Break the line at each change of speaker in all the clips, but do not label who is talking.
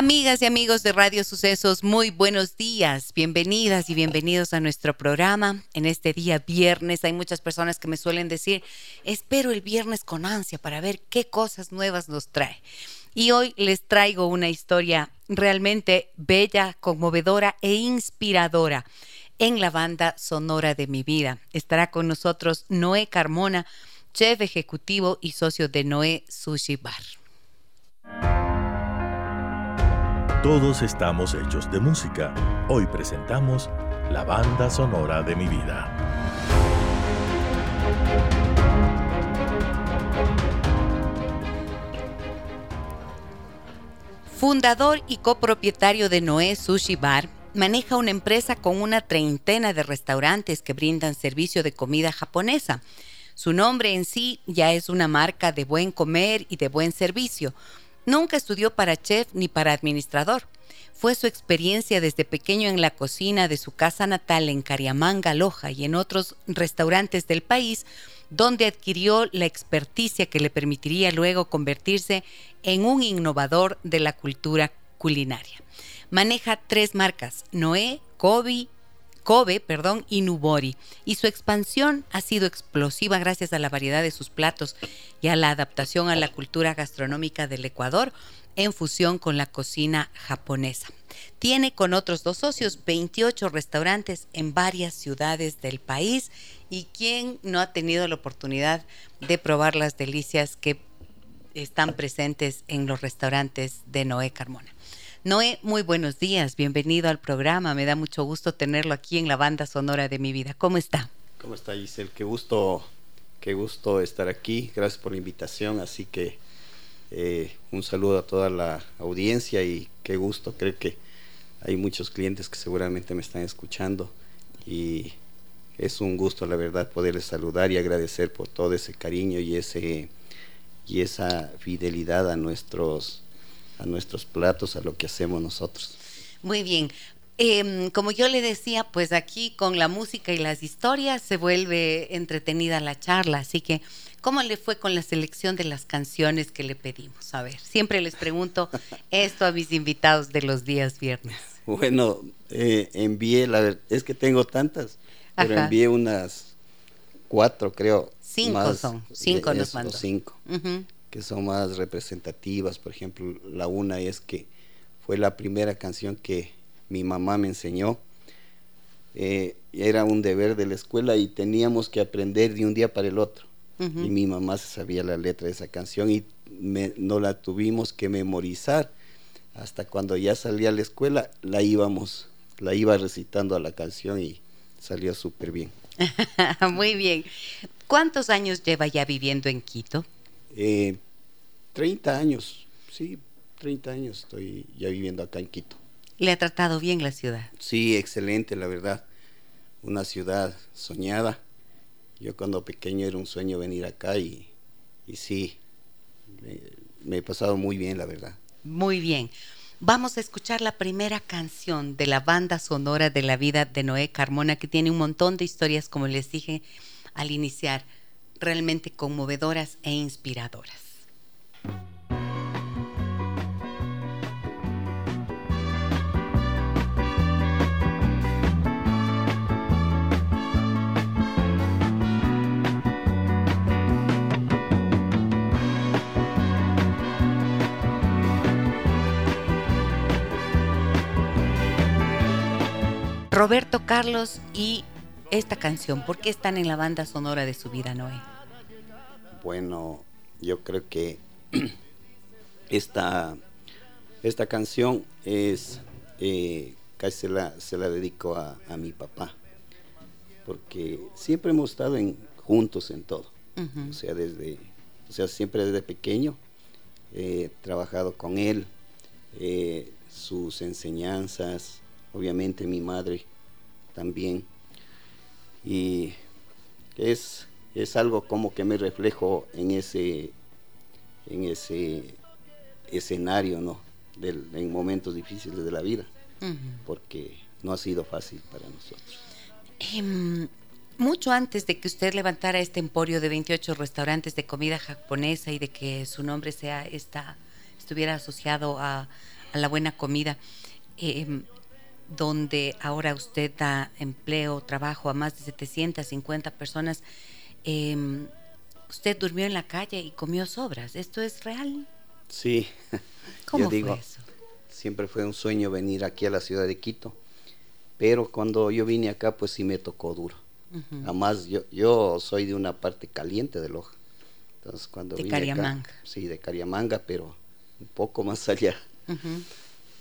Amigas y amigos de Radio Sucesos, muy buenos días, bienvenidas y bienvenidos a nuestro programa. En este día viernes hay muchas personas que me suelen decir, espero el viernes con ansia para ver qué cosas nuevas nos trae. Y hoy les traigo una historia realmente bella, conmovedora e inspiradora en la banda sonora de mi vida. Estará con nosotros Noé Carmona, chef ejecutivo y socio de Noé Sushi Bar.
Todos estamos hechos de música. Hoy presentamos la banda sonora de mi vida.
Fundador y copropietario de Noé Sushi Bar, maneja una empresa con una treintena de restaurantes que brindan servicio de comida japonesa. Su nombre en sí ya es una marca de buen comer y de buen servicio, Nunca estudió para chef ni para administrador. Fue su experiencia desde pequeño en la cocina de su casa natal en Cariamanga, Loja y en otros restaurantes del país, donde adquirió la experticia que le permitiría luego convertirse en un innovador de la cultura culinaria. Maneja tres marcas, Noé, Kobe Kobe, perdón, y Nubori, y su expansión ha sido explosiva gracias a la variedad de sus platos y a la adaptación a la cultura gastronómica del Ecuador en fusión con la cocina japonesa. Tiene con otros dos socios 28 restaurantes en varias ciudades del país y quien no ha tenido la oportunidad de probar las delicias que están presentes en los restaurantes de Noé Carmona. Noé, muy buenos días, bienvenido al programa, me da mucho gusto tenerlo aquí en la banda sonora de mi vida. ¿Cómo está?
¿Cómo está Giselle? Qué gusto, qué gusto estar aquí, gracias por la invitación, así que eh, un saludo a toda la audiencia y qué gusto, creo que hay muchos clientes que seguramente me están escuchando y es un gusto la verdad poderles saludar y agradecer por todo ese cariño y ese y esa fidelidad a nuestros a nuestros platos, a lo que hacemos nosotros.
Muy bien. Em, como yo le decía, pues aquí con la música y las historias se vuelve entretenida la charla, así que ¿cómo le fue con la selección de las canciones que le pedimos? A ver, siempre les pregunto esto a mis invitados de los días viernes.
Bueno, eh, envié, la es que tengo tantas, pero envié unas cuatro, creo.
Cinco son, cinco nos mandó.
Cinco que son más representativas. Por ejemplo, la una es que fue la primera canción que mi mamá me enseñó. Eh, era un deber de la escuela y teníamos que aprender de un día para el otro. Y mi mamá se sabía la letra de esa canción y no la tuvimos que memorizar. Hasta cuando ya salía a la escuela, la íbamos, la iba recitando a la canción y salió súper bien.
Muy bien. ¿Cuántos años lleva ya viviendo en Quito?
Eh, 30 años, sí, 30 años estoy ya viviendo acá en Quito.
¿Le ha tratado bien la ciudad?
Sí, excelente, la verdad. Una ciudad soñada. Yo cuando pequeño era un sueño venir acá y, y sí, me he pasado muy bien, la verdad.
Muy bien. Vamos a escuchar la primera canción de la banda sonora de la vida de Noé Carmona, que tiene un montón de historias, como les dije al iniciar realmente conmovedoras e inspiradoras. Roberto Carlos y esta canción, ¿por qué están en la banda sonora de su vida, Noé?
Bueno, yo creo que esta, esta canción es, eh, casi se la, se la dedico a, mi papá, porque siempre hemos estado en, juntos en todo, o sea, desde, o sea, siempre desde pequeño he trabajado con él, eh, sus enseñanzas, obviamente mi madre también. Y es, es algo como que me reflejo en ese, en ese escenario, ¿no? Del, en momentos difíciles de la vida, porque no ha sido fácil para nosotros.
Em, mucho antes de que usted levantara este emporio de 28 restaurantes de comida japonesa y de que su nombre sea esta, estuviera asociado a, la buena comida, em, donde ahora usted da empleo, trabajo a más de 750 personas, em, usted durmió en la calle y comió sobras. ¿Esto es real?
Sí.
¿Cómo Yo digo, fue eso?
Siempre fue un sueño venir aquí a la ciudad de Quito, pero cuando yo vine acá, pues sí me tocó duro. Además, yo, yo soy de una parte caliente de Loja. Entonces, cuando
de Cariamanga.
sí, de Cariamanga, pero un poco más allá.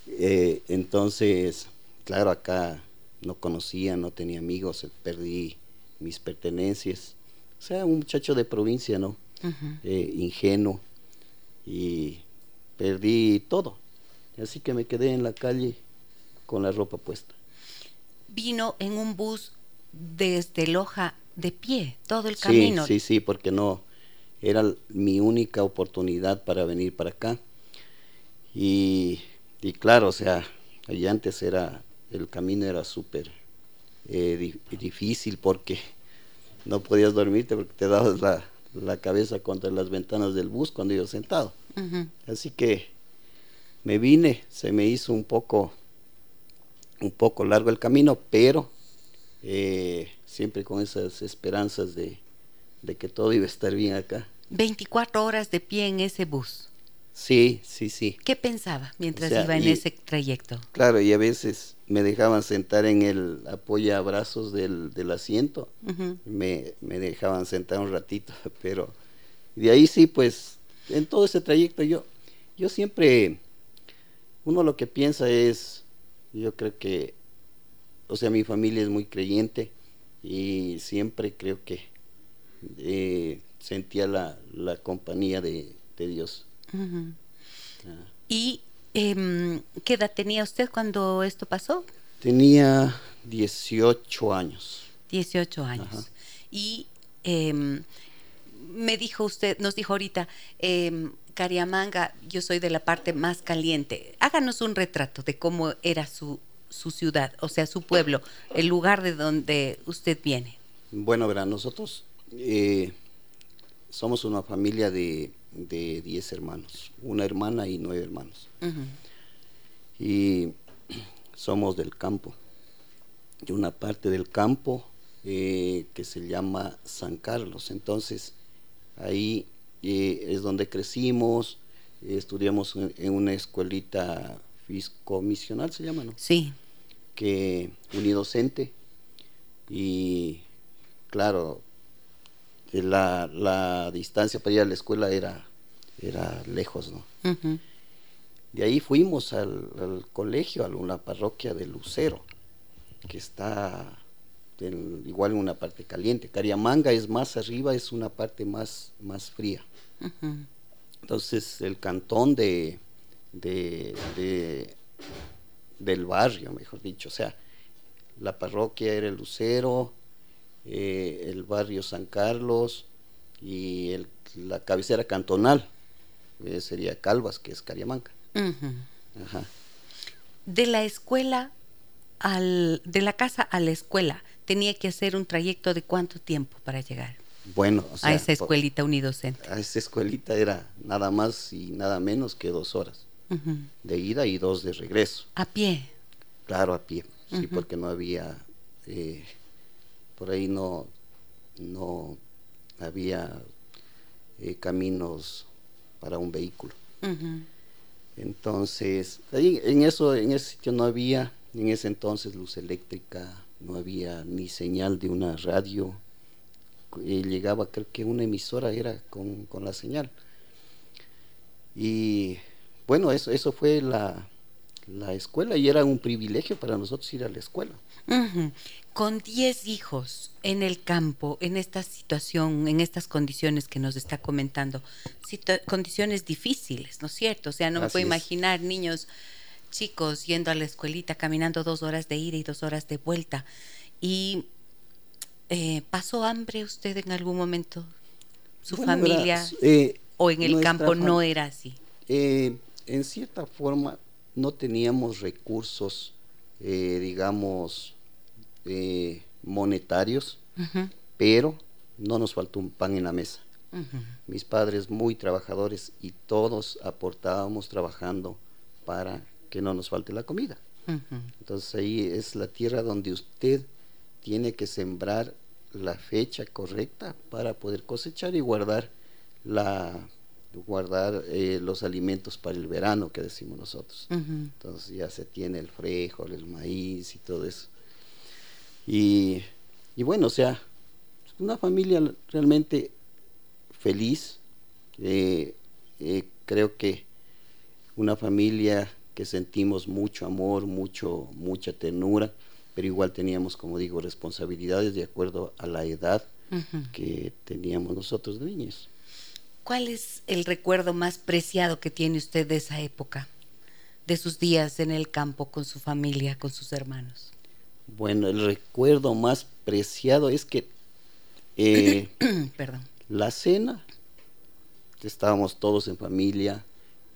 Eh, entonces, claro, acá no conocía, no tenía amigos, perdí mis pertenencias. O sea, un muchacho de provincia, ¿no? Eh, ingenuo. Y perdí todo. Así que me quedé en la calle con la ropa puesta.
Vino en un bus desde Loja de pie, todo el camino.
Sí, sí, porque no, era mi única oportunidad para venir para acá. Y, y claro, o sea, allí antes era el camino era súper eh, difícil porque no podías dormirte porque te dabas la, cabeza contra las ventanas del bus cuando iba sentado. Así que me vine, se me hizo un poco, un poco largo el camino, pero eh, siempre con esas esperanzas de, de que todo iba a estar bien acá.
24 horas de pie en ese bus.
Sí, sí, sí.
¿Qué pensaba mientras iba en ese trayecto?
Claro, y a veces me dejaban sentar en el apoyabrazos del, del asiento, me, me, dejaban sentar un ratito, pero de ahí sí, pues, en todo ese trayecto yo, yo siempre, uno lo que piensa es, yo creo que, o sea, mi familia es muy creyente y siempre creo que eh, sentía la, la compañía de, de Dios.
¿Y em, qué edad tenía usted cuando esto pasó?
Tenía 18 años.
18 años. Y em, me dijo usted, nos dijo ahorita, eh, Cariamanga, yo soy de la parte más caliente. Háganos un retrato de cómo era su, su ciudad, o sea, su pueblo, el lugar de donde usted viene.
Bueno, verá, nosotros eh, somos una familia de de 10 hermanos, una hermana y nueve hermanos. Y somos del campo, de una parte del campo eh, que se llama San Carlos. Entonces, ahí eh, es donde crecimos, estudiamos en, una escuelita fiscomisional, se llama, ¿no?
Sí.
Que unidocente. Y claro, la, la distancia para ir a la escuela era, era lejos, ¿no? De ahí fuimos al, colegio, a una parroquia de Lucero, que está igual en una parte caliente. Cariamanga es más arriba, es una parte más, más fría. Entonces el cantón de, de, del barrio, mejor dicho, o sea, la parroquia era el Lucero, eh, el barrio San Carlos y la cabecera cantonal eh, sería Calvas, que es Cariamanca.
De la escuela al, de la casa a la escuela, tenía que hacer un trayecto de cuánto tiempo para llegar.
Bueno,
a esa escuelita unidocente.
A esa escuelita era nada más y nada menos que dos horas de ida y dos de regreso.
¿A pie?
Claro, a pie, sí, porque no había eh, por ahí no, no había eh, caminos para un vehículo. Entonces, ahí, en eso, en ese sitio no había, en ese entonces luz eléctrica, no había ni señal de una radio. Y llegaba, creo que una emisora era con, con la señal. Y bueno, eso, eso fue la, la escuela y era un privilegio para nosotros ir a la escuela.
Con 10 hijos en el campo, en esta situación, en estas condiciones que nos está comentando, condiciones difíciles, ¿no es cierto? O sea, no me puedo imaginar niños chicos yendo a la escuelita, caminando dos horas de ida y dos horas de vuelta. ¿Y eh, pasó hambre usted en algún momento? ¿Su familia
eh,
o en el campo no era así?
Eh, en cierta forma no teníamos recursos, digamos, monetarios, pero no nos faltó un pan en la mesa. Mis padres muy trabajadores y todos aportábamos trabajando para que no nos falte la comida. Entonces ahí es la tierra donde usted tiene que sembrar la fecha correcta para poder cosechar y guardar la guardar eh, los alimentos para el verano que decimos nosotros. Entonces ya se tiene el frijol, el maíz y todo eso. Y, y bueno, o sea, una familia realmente feliz. Eh, eh, creo que una familia que sentimos mucho amor, mucho, mucha ternura, pero igual teníamos, como digo, responsabilidades de acuerdo a la edad que teníamos nosotros de niños.
¿Cuál es el recuerdo más preciado que tiene usted de esa época, de sus días en el campo con su familia, con sus hermanos?
Bueno, el recuerdo más preciado es que eh,
Perdón.
La cena, estábamos todos en familia,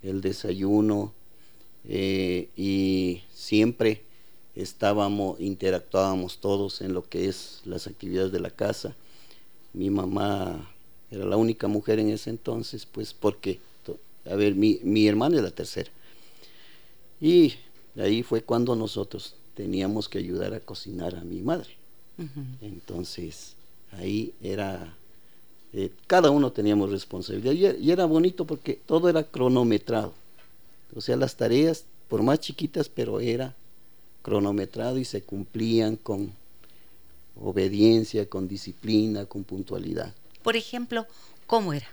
el desayuno eh, y siempre estábamos, interactuábamos todos en lo que es las actividades de la casa. Mi mamá era la única mujer en ese entonces, pues porque, a ver, mi, mi hermana es la tercera. Y ahí fue cuando nosotros teníamos que ayudar a cocinar a mi madre. Entonces, ahí era eh, cada uno teníamos responsabilidad y, era bonito porque todo era cronometrado. O sea, las tareas, por más chiquitas, pero era cronometrado y se cumplían con obediencia, con disciplina, con puntualidad.
Por ejemplo, ¿cómo era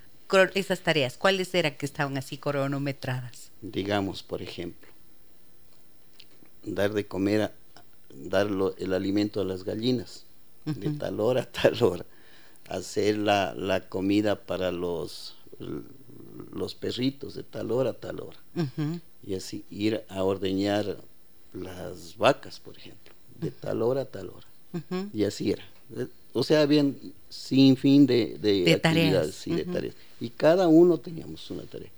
esas tareas? ¿Cuáles eran que estaban así cronometradas?
Digamos, por ejemplo, dar de comer, dar el alimento a las gallinas, de tal hora a tal hora hacer la, la comida para los, los perritos de tal hora a tal hora. Y así ir a ordeñar las vacas, por ejemplo, de tal hora a tal hora. Y así era. O sea, habían sin fin de, de, actividades y de tareas. Y cada uno teníamos una tarea.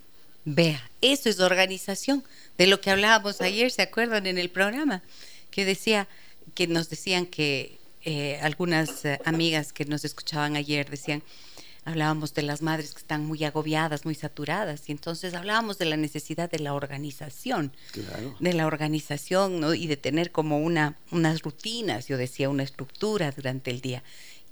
Vea, eso es organización. De lo que hablábamos ayer, ¿se acuerdan en el programa? Que decía, que nos decían que eh, algunas eh, amigas que nos escuchaban ayer decían, hablábamos de las madres que están muy agobiadas, muy saturadas, y entonces hablábamos de la necesidad de la organización, de la organización ¿no? y de tener como una, unas rutinas, yo decía, una estructura durante el día.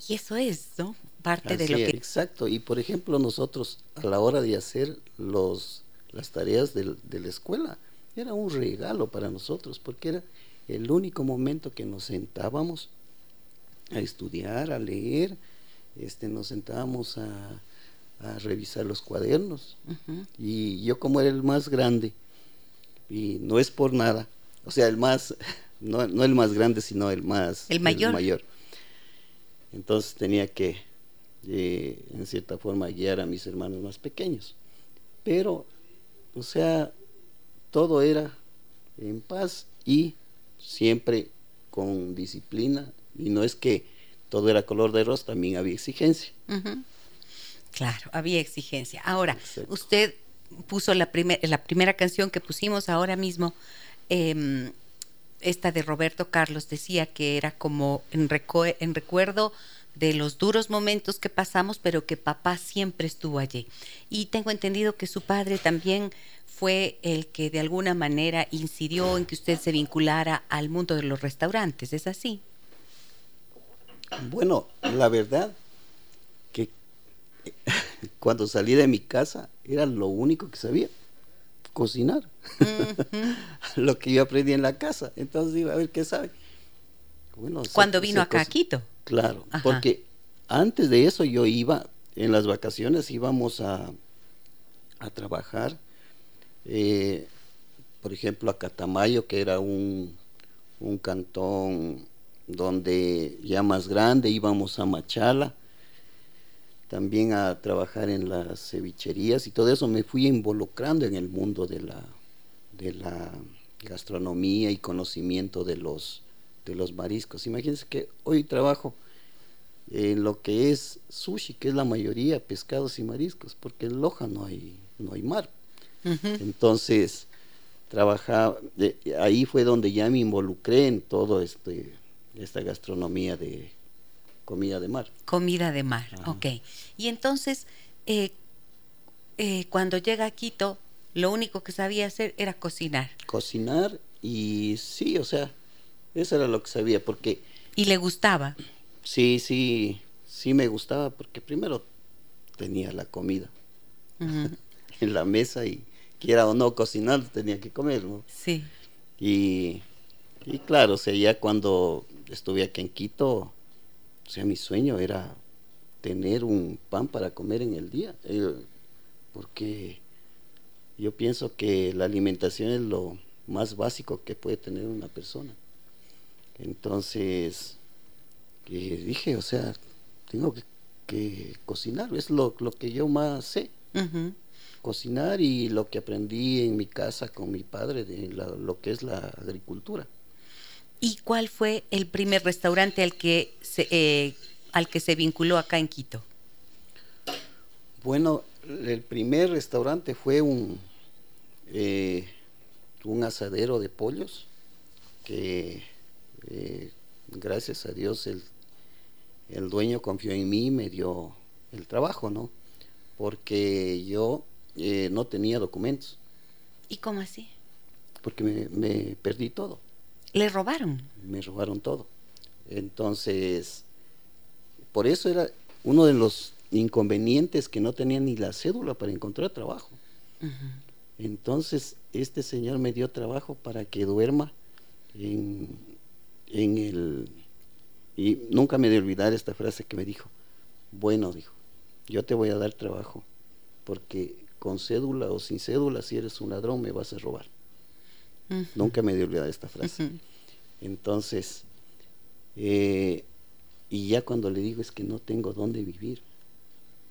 Y eso es, ¿no? Parte de lo que...
Exacto, y por ejemplo nosotros a la hora de hacer los, las tareas de, de la escuela, era un regalo para nosotros, porque era el único momento que nos sentábamos a estudiar, a leer, este, nos sentábamos a, revisar los cuadernos. Y yo como era el más grande, y no es por nada, o sea, el más, no, el más grande, sino el más...
El mayor.
Entonces tenía que, eh, en cierta forma, guiar a mis hermanos más pequeños. Pero, o sea, todo era en paz y siempre con disciplina y no es que todo era color de rosa, también había exigencia.
Claro, había exigencia. Ahora, usted puso la, la primera canción que pusimos ahora mismo, em, esta de Roberto Carlos, decía que era como en, en recuerdo de los duros momentos que pasamos, pero que papá siempre estuvo allí. Y tengo entendido que su padre también fue el que de alguna manera incidió en que usted se vinculara al mundo de los restaurantes, ¿es así?
Bueno, la verdad que cuando salí de mi casa era lo único que sabía, cocinar. lo que yo aprendí en la casa. Entonces iba a ver qué sabe.
Bueno, cuando vino acá a Quito.
Claro, porque antes de eso yo iba, en las vacaciones íbamos a, a trabajar, eh, por ejemplo, a Catamayo, que era un, un cantón donde ya más grande íbamos a Machala, también a trabajar en las cevicherías y todo eso me fui involucrando en el mundo de la, de la gastronomía y conocimiento de los, de los mariscos. Imagínense que hoy trabajo en lo que es sushi, que es la mayoría pescados y mariscos, porque en Loja no hay, no hay mar. Entonces, trabajaba, ahí fue donde ya me involucré en todo este, esta gastronomía de comida de mar.
Comida de mar, ok. Y entonces, eh, eh, cuando llega a Quito, lo único que sabía hacer era cocinar.
Cocinar y sí, o sea, eso era lo que sabía, porque...
¿Y le gustaba?
Sí, sí, sí me gustaba, porque primero tenía la comida en la mesa y quiera o no cocinar, tenía que comer, ¿no?
Sí.
Y, y claro, o sea, ya cuando estuve aquí en Quito, o sea, mi sueño era tener un pan para comer en el día, eh, porque yo pienso que la alimentación es lo más básico que puede tener una persona. Entonces, eh, dije, o sea, tengo que, cocinar, es lo, que yo más sé. Cocinar y lo que aprendí en mi casa con mi padre de lo que es la agricultura.
¿Y cuál fue el primer restaurante al que se, eh, al que se vinculó acá en Quito?
Bueno, el primer restaurante fue un, eh, un asadero de pollos que eh, gracias a Dios el, el, dueño confió en mí y me dio el trabajo, ¿no? Porque yo eh, no tenía documentos.
¿Y cómo así?
Porque me, me perdí todo.
¿Le robaron?
Me robaron todo. Entonces, por eso era uno de los inconvenientes que no tenía ni la cédula para encontrar trabajo. Entonces, este señor me dio trabajo para que duerma en, en el... Y nunca me de olvidar esta frase que me dijo, bueno, dijo, yo te voy a dar trabajo, porque con cédula o sin cédula, si eres un ladrón, me vas a robar. Nunca me de olvidar esta frase. Entonces, eh, y ya cuando le digo es que no tengo dónde vivir,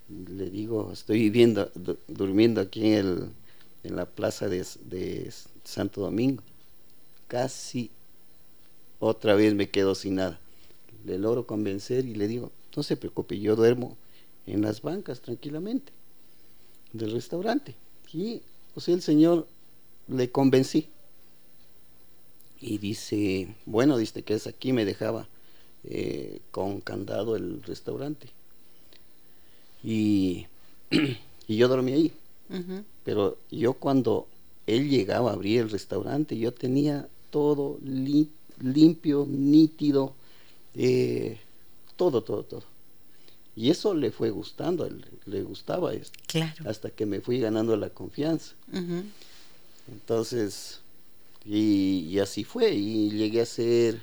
le digo, estoy viviendo, durmiendo aquí en el, en la plaza de, Santo Domingo. Casi otra vez me quedo sin nada. Le logro convencer y le digo, no se preocupe, yo duermo en las bancas tranquilamente del restaurante. Y o sea, el señor le convencí. Y dice, bueno, dice que es aquí, me dejaba eh, con candado el restaurante. Y, y yo dormí ahí. Pero yo cuando él llegaba a abrir el restaurante, yo tenía todo limpio, nítido, eh, todo, todo, todo. Y eso le fue gustando, le gustaba esto. Hasta que me fui ganando la confianza. Entonces, y, así fue, y llegué a ser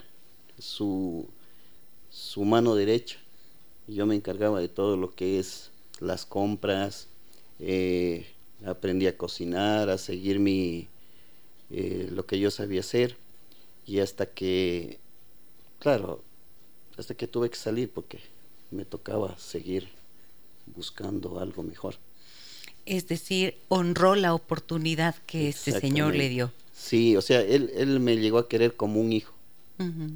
su, su mano derecha. Yo me encargaba de todo lo que es las compras, eh, aprendí a cocinar, a seguir mi, eh, lo que yo sabía hacer y hasta que, claro, hasta que tuve que salir porque me tocaba seguir buscando algo mejor.
Es decir, honró la oportunidad que este señor le dio.
Sí, o sea, él, él me llegó a querer como un hijo.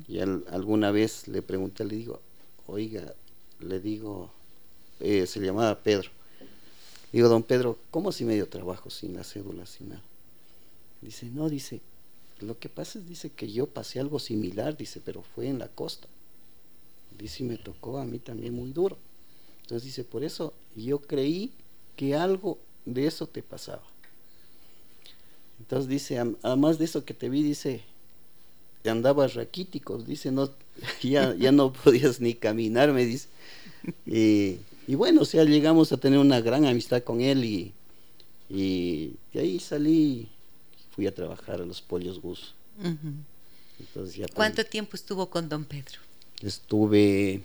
Y alguna vez le pregunté, le digo, oiga, le digo, eh, se llamaba Pedro Digo, don Pedro, ¿cómo si medio trabajo sin la cédula, sin nada? Dice, no, dice, lo que pasa es, dice, que yo pasé algo similar, dice, pero fue en la costa. Dice, y me tocó a mí también muy duro. Entonces dice, por eso yo creí que algo de eso te pasaba. Entonces dice, además de eso que te vi, dice, andabas raquítico, dice, no, ya, ya no podías ni caminar, me dice. Y y bueno, o sea, llegamos a tener una gran amistad con él y, y de ahí salí, fui a trabajar a los Pollos Gus.
¿Cuánto tiempo estuvo con don Pedro?
Estuve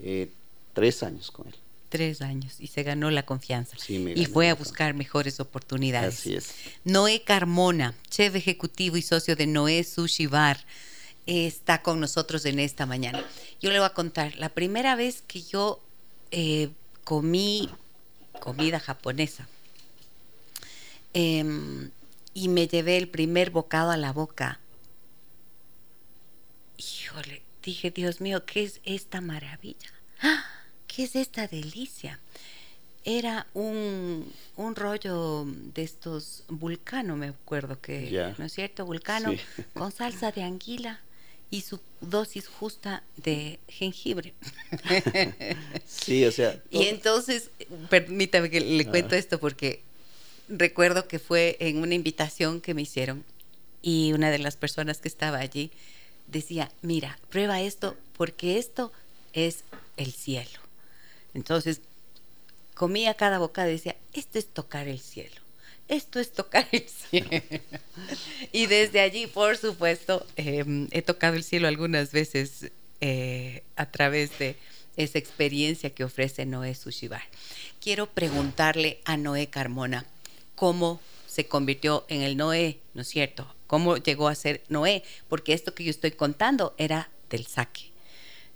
eh, tres años con él.
Tres años y se ganó la confianza.
Sí,
y fue a buscar mejores oportunidades.
Así es.
Noé Carmona, chef ejecutivo y socio de Noé Sushi Bar, está con nosotros en esta mañana. Yo le voy a contar, la primera vez que yo eh, comí comida japonesa. Em, y me llevé el primer bocado a la boca. Híjole, dije, Dios mío, ¿qué es esta maravilla? ¡Ah! ¿Qué es esta delicia? Era un, un rollo de estos vulcano, me acuerdo que, ¿no es cierto? Vulcano con salsa de anguila y su dosis justa de jengibre.
sí, o sea.
Y entonces, permítame que le cuento esto porque recuerdo que fue en una invitación que me hicieron y una de las personas que estaba allí decía, mira, prueba esto porque esto es el cielo. Entonces, comía cada boca y decía, esto es tocar el cielo, esto es tocar el cielo. y desde allí, por supuesto, em, he tocado el cielo algunas veces eh, a través de esa experiencia que ofrece Noé Sushibar. Quiero preguntarle a Noé Carmona, cómo se convirtió en el Noé, ¿no es cierto? ¿Cómo llegó a ser Noé? Porque esto que yo estoy contando era del saque,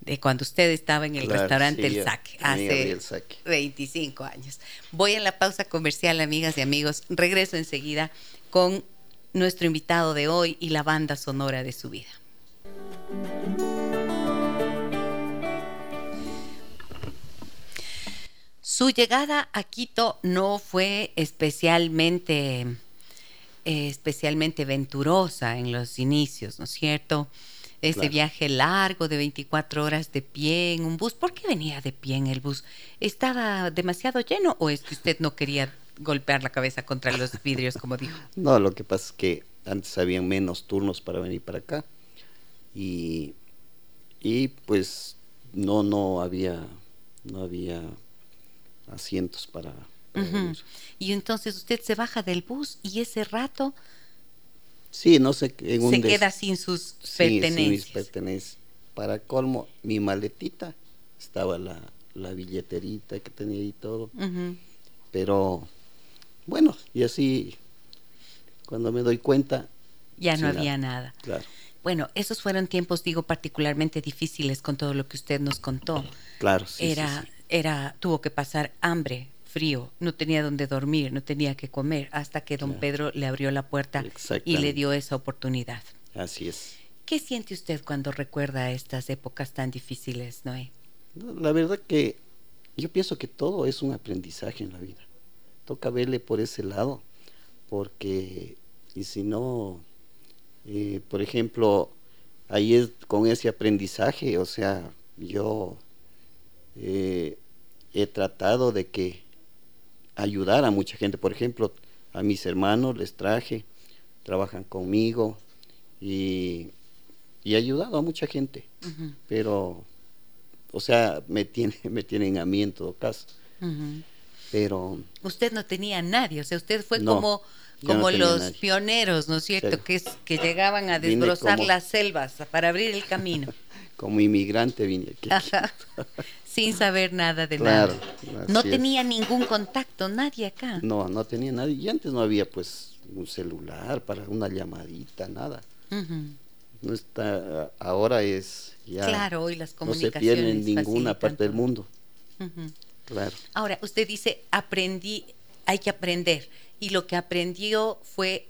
de cuando usted estaba en el restaurante El Saque, hace 25 años. Voy a la pausa comercial, amigas y amigos. Regreso enseguida con nuestro invitado de hoy y la banda sonora de su vida. Su llegada a Quito no fue especialmente, eh, especialmente venturosa en los inicios, ¿no es cierto? Ese viaje largo de 24 horas de pie en un bus. ¿Por qué venía de pie en el bus? ¿Estaba demasiado lleno o es que usted no quería golpear la cabeza contra los vidrios, como dijo?
No, lo que pasa es que antes habían menos turnos para venir para acá y, y pues no, no había, no había asientos para...
Y entonces usted se baja del bus y ese rato...
Sí, no sé,
en un se queda sin sus pertenencias.
Para colmo, mi maletita estaba la, la billeterita que tenía y todo. Pero bueno, y así cuando me doy cuenta
ya no había nada.
Claro.
Bueno, esos fueron tiempos, digo, particularmente difíciles con todo lo que usted nos contó.
Claro, sí.
Era, era, tuvo que pasar hambre, frío, no tenía donde dormir, no tenía que comer, hasta que don Pedro le abrió la puerta y le dio esa oportunidad.
Así es.
¿Qué siente usted cuando recuerda estas épocas tan difíciles, Noé?
La verdad que yo pienso que todo es un aprendizaje en la vida. Toca verle por ese lado, porque y si no, eh, por ejemplo, ahí es con ese aprendizaje, o sea, yo eh, he tratado de que ayudar a mucha gente. Por ejemplo, a mis hermanos les traje, trabajan conmigo y, he ayudado a mucha gente. Pero, o sea, me, tiene, me tienen a mí en todo caso. Pero...
Usted no tenía a nadie, o sea, usted fue como como los pioneros, ¿no es cierto? Que, que llegaban a desbrozar las selvas para abrir el camino.
como inmigrante vine aquí.
Sin saber nada de nada. No tenía ningún contacto, nadie acá.
No, no tenía nadie. Y antes no había pues un celular para una llamadita, nada. No está, ahora es ya.
Claro, hoy las comunicaciones.
No se pierde en ninguna parte del mundo. Claro.
Ahora, usted dice, aprendí, hay que aprender. Y lo que aprendió fue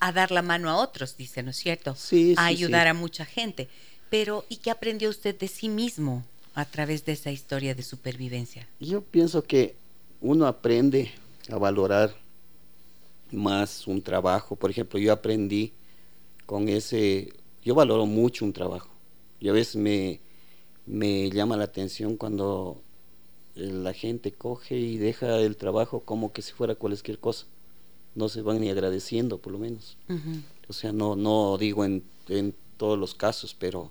a dar la mano a otros, dice, ¿no es cierto?
Sí,
a ayudar a mucha gente. Pero, ¿y qué aprendió usted de sí mismo a través de esa historia de supervivencia?
Yo pienso que uno aprende a valorar más un trabajo. Por ejemplo, yo aprendí con ese, yo valoro mucho un trabajo. Y a veces me, me llama la atención cuando la gente coge y deja el trabajo como que si fuera cualquier cosa. No se van ni agradeciendo, por lo menos. O sea, no, no digo en, en todos los casos, pero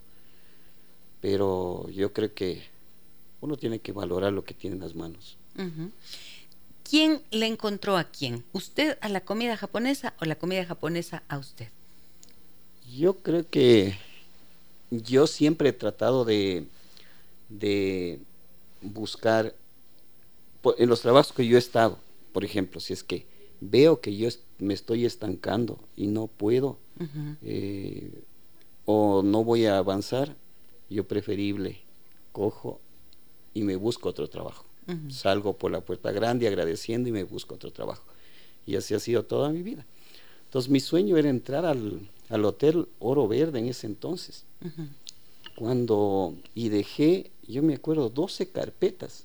pero yo creo que uno tiene que valorar lo que tiene en las manos.
¿Quién le encontró a quién? ¿Usted a la comida japonesa o la comida japonesa a usted?
Yo creo que yo siempre he tratado de, de buscar, en los trabajos que yo he estado, por ejemplo, si es que veo que yo me estoy estancando y no puedo eh, o no voy a avanzar, yo preferible cojo y me busco otro trabajo. Salgo por la puerta grande agradeciendo y me busco otro trabajo. Y así ha sido toda mi vida. Entonces mi sueño era entrar al, al Hotel Oro Verde en ese entonces. Cuando, y dejé, yo me acuerdo, 12 carpetas.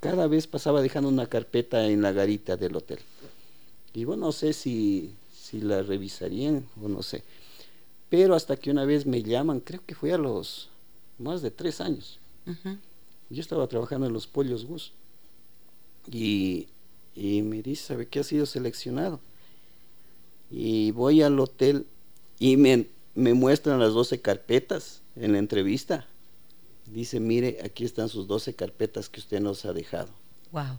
Cada vez pasaba dejando una carpeta en la garita del hotel. Y bueno, no sé si, si la revisarían o no sé. Pero hasta que una vez me llaman, creo que fue a los más de tres años. Yo estaba trabajando en los pollos Gus. Y, y me dice, ¿sabe qué ha sido seleccionado? Y voy al hotel y me, me muestran las 12 carpetas en la entrevista. Dice, mire, aquí están sus 12 carpetas que usted nos ha dejado.
Wow.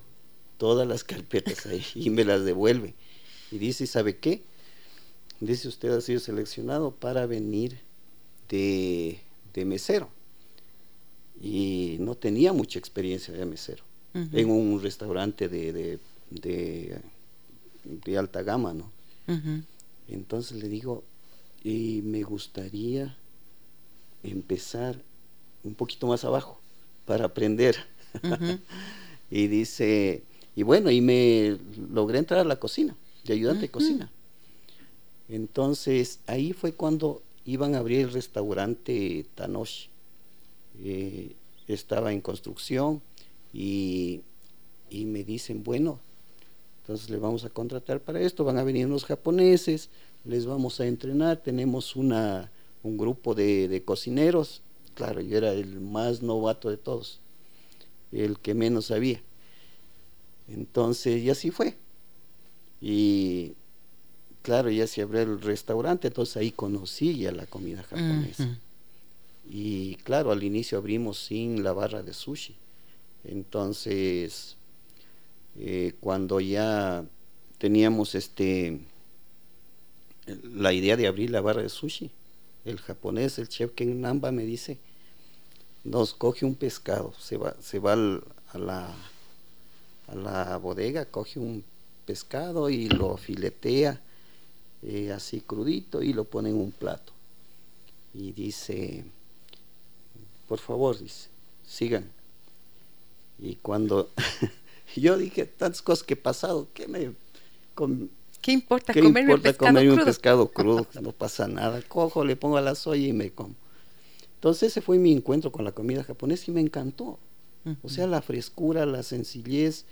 Todas las carpetas ahí y me las devuelve. Y dice, ¿sabe qué? Dice, usted ha sido seleccionado para venir de, de mesero. Y no tenía mucha experiencia de mesero. En un restaurante de, de, de, de alta gama, ¿no? Entonces le digo, y me gustaría empezar un poquito más abajo para aprender. y dice, y bueno, y me logré entrar a la cocina, de ayudante de cocina. Entonces ahí fue cuando iban a abrir el restaurante Tanosh. Eh, estaba en construcción y, y me dicen, bueno, entonces le vamos a contratar para esto, van a venir unos japoneses, les vamos a entrenar, tenemos una, un grupo de, cocineros, claro, yo era el más novato de todos, el que menos sabía. Entonces, y así fue. Y claro, ya se abrió el restaurante, entonces ahí conocí ya la comida japonesa. Y claro, al inicio abrimos sin la barra de sushi. Entonces, eh, cuando ya teníamos este la idea de abrir la barra de sushi, el japonés, el chef Ken Namba me dice, nos coge un pescado, se va, se va a, la, a la bodega, coge un pescado y lo filetea eh, así crudito y lo pone en un plato. Y dice, por favor, dice, sigan. Y cuando yo dije tantas cosas que he pasado, que me...
¿Qué importa, comerme, un pescado
comerme
crudo?
un pescado crudo? no pasa nada. Cojo, le pongo a la soya y me como. Entonces ese fue mi encuentro con la comida japonesa y me encantó. O sea, la frescura, la sencillez,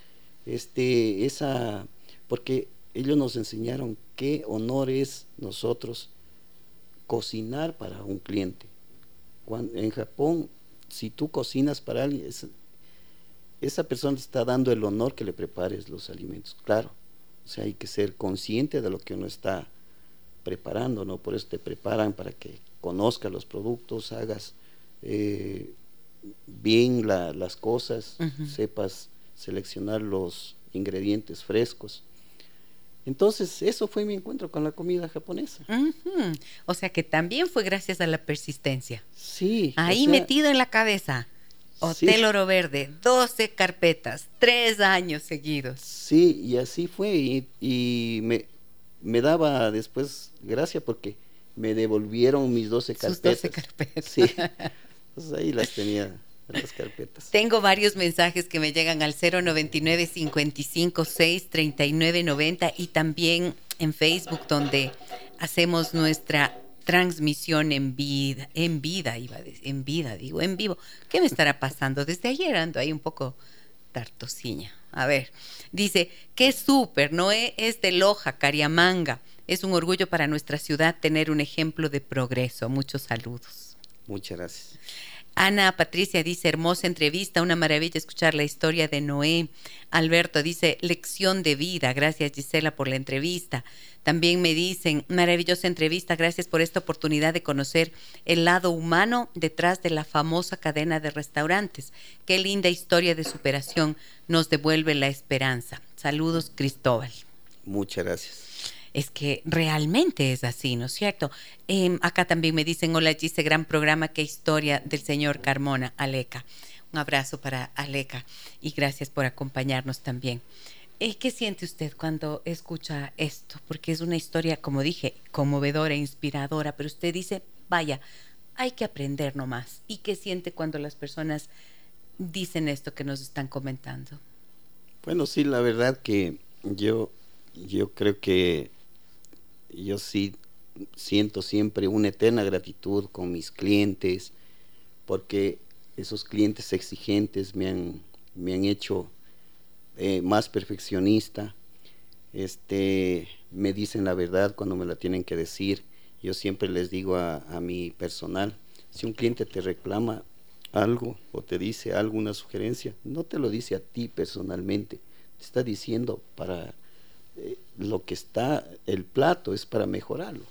este, esa, porque ellos nos enseñaron qué honor es nosotros cocinar para un cliente. Cuando, en Japón, si tú cocinas para alguien, esa persona te está dando el honor que le prepares los alimentos, claro. O sea, hay que ser consciente de lo que uno está preparando, ¿no? Por eso te preparan para que conozcas los productos, hagas eh, bien las cosas, sepas seleccionar los ingredientes frescos. Entonces, eso fue mi encuentro con la comida japonesa.
O sea que también fue gracias a la persistencia.
Sí.
Ahí metido en la cabeza. Hotel Oro Verde, 12 carpetas, tres años seguidos.
Sí, y así fue. Y, me, me, daba después gracia porque me devolvieron mis 12 carpetas. 12 carpetas. Sí. Entonces ahí las tenía las carpetas.
Tengo varios mensajes que me llegan al 099 556 3990 y también en Facebook donde hacemos nuestra transmisión en vida, en vida, iba a decir, en vida, digo, en vivo. ¿Qué me estará pasando? Desde ayer ando ahí un poco tartosiña. A ver, dice, qué súper, Noé es de Loja, Cariamanga. Es un orgullo para nuestra ciudad tener un ejemplo de progreso. Muchos saludos.
Muchas gracias.
Ana Patricia dice, hermosa entrevista, una maravilla escuchar la historia de Noé. Alberto dice, lección de vida, gracias Gisela por la entrevista. También me dicen, maravillosa entrevista, gracias por esta oportunidad de conocer el lado humano detrás de la famosa cadena de restaurantes. Qué linda historia de superación nos devuelve la esperanza. Saludos, Cristóbal.
Muchas gracias
es que realmente es así, ¿no es cierto? Em, acá también me dicen, hola Gise, gran programa, qué historia del señor Carmona, Aleca. Un abrazo para Aleca y gracias por acompañarnos también. Eh, ¿Qué siente usted cuando escucha esto? Porque es una historia, como dije, conmovedora, inspiradora, pero usted dice, vaya, hay que aprender nomás. ¿Y qué siente cuando las personas dicen esto que nos están comentando?
Bueno, sí, la verdad que yo, yo creo que yo sí siento siempre una eterna gratitud con mis clientes, porque esos clientes exigentes me han, me han hecho eh, más perfeccionista, este, me dicen la verdad cuando me la tienen que decir. Yo siempre les digo a, a mi personal, si un cliente te reclama algo o te dice alguna sugerencia, no te lo dice a ti personalmente, te está diciendo para lo que está el plato es para mejorarlo.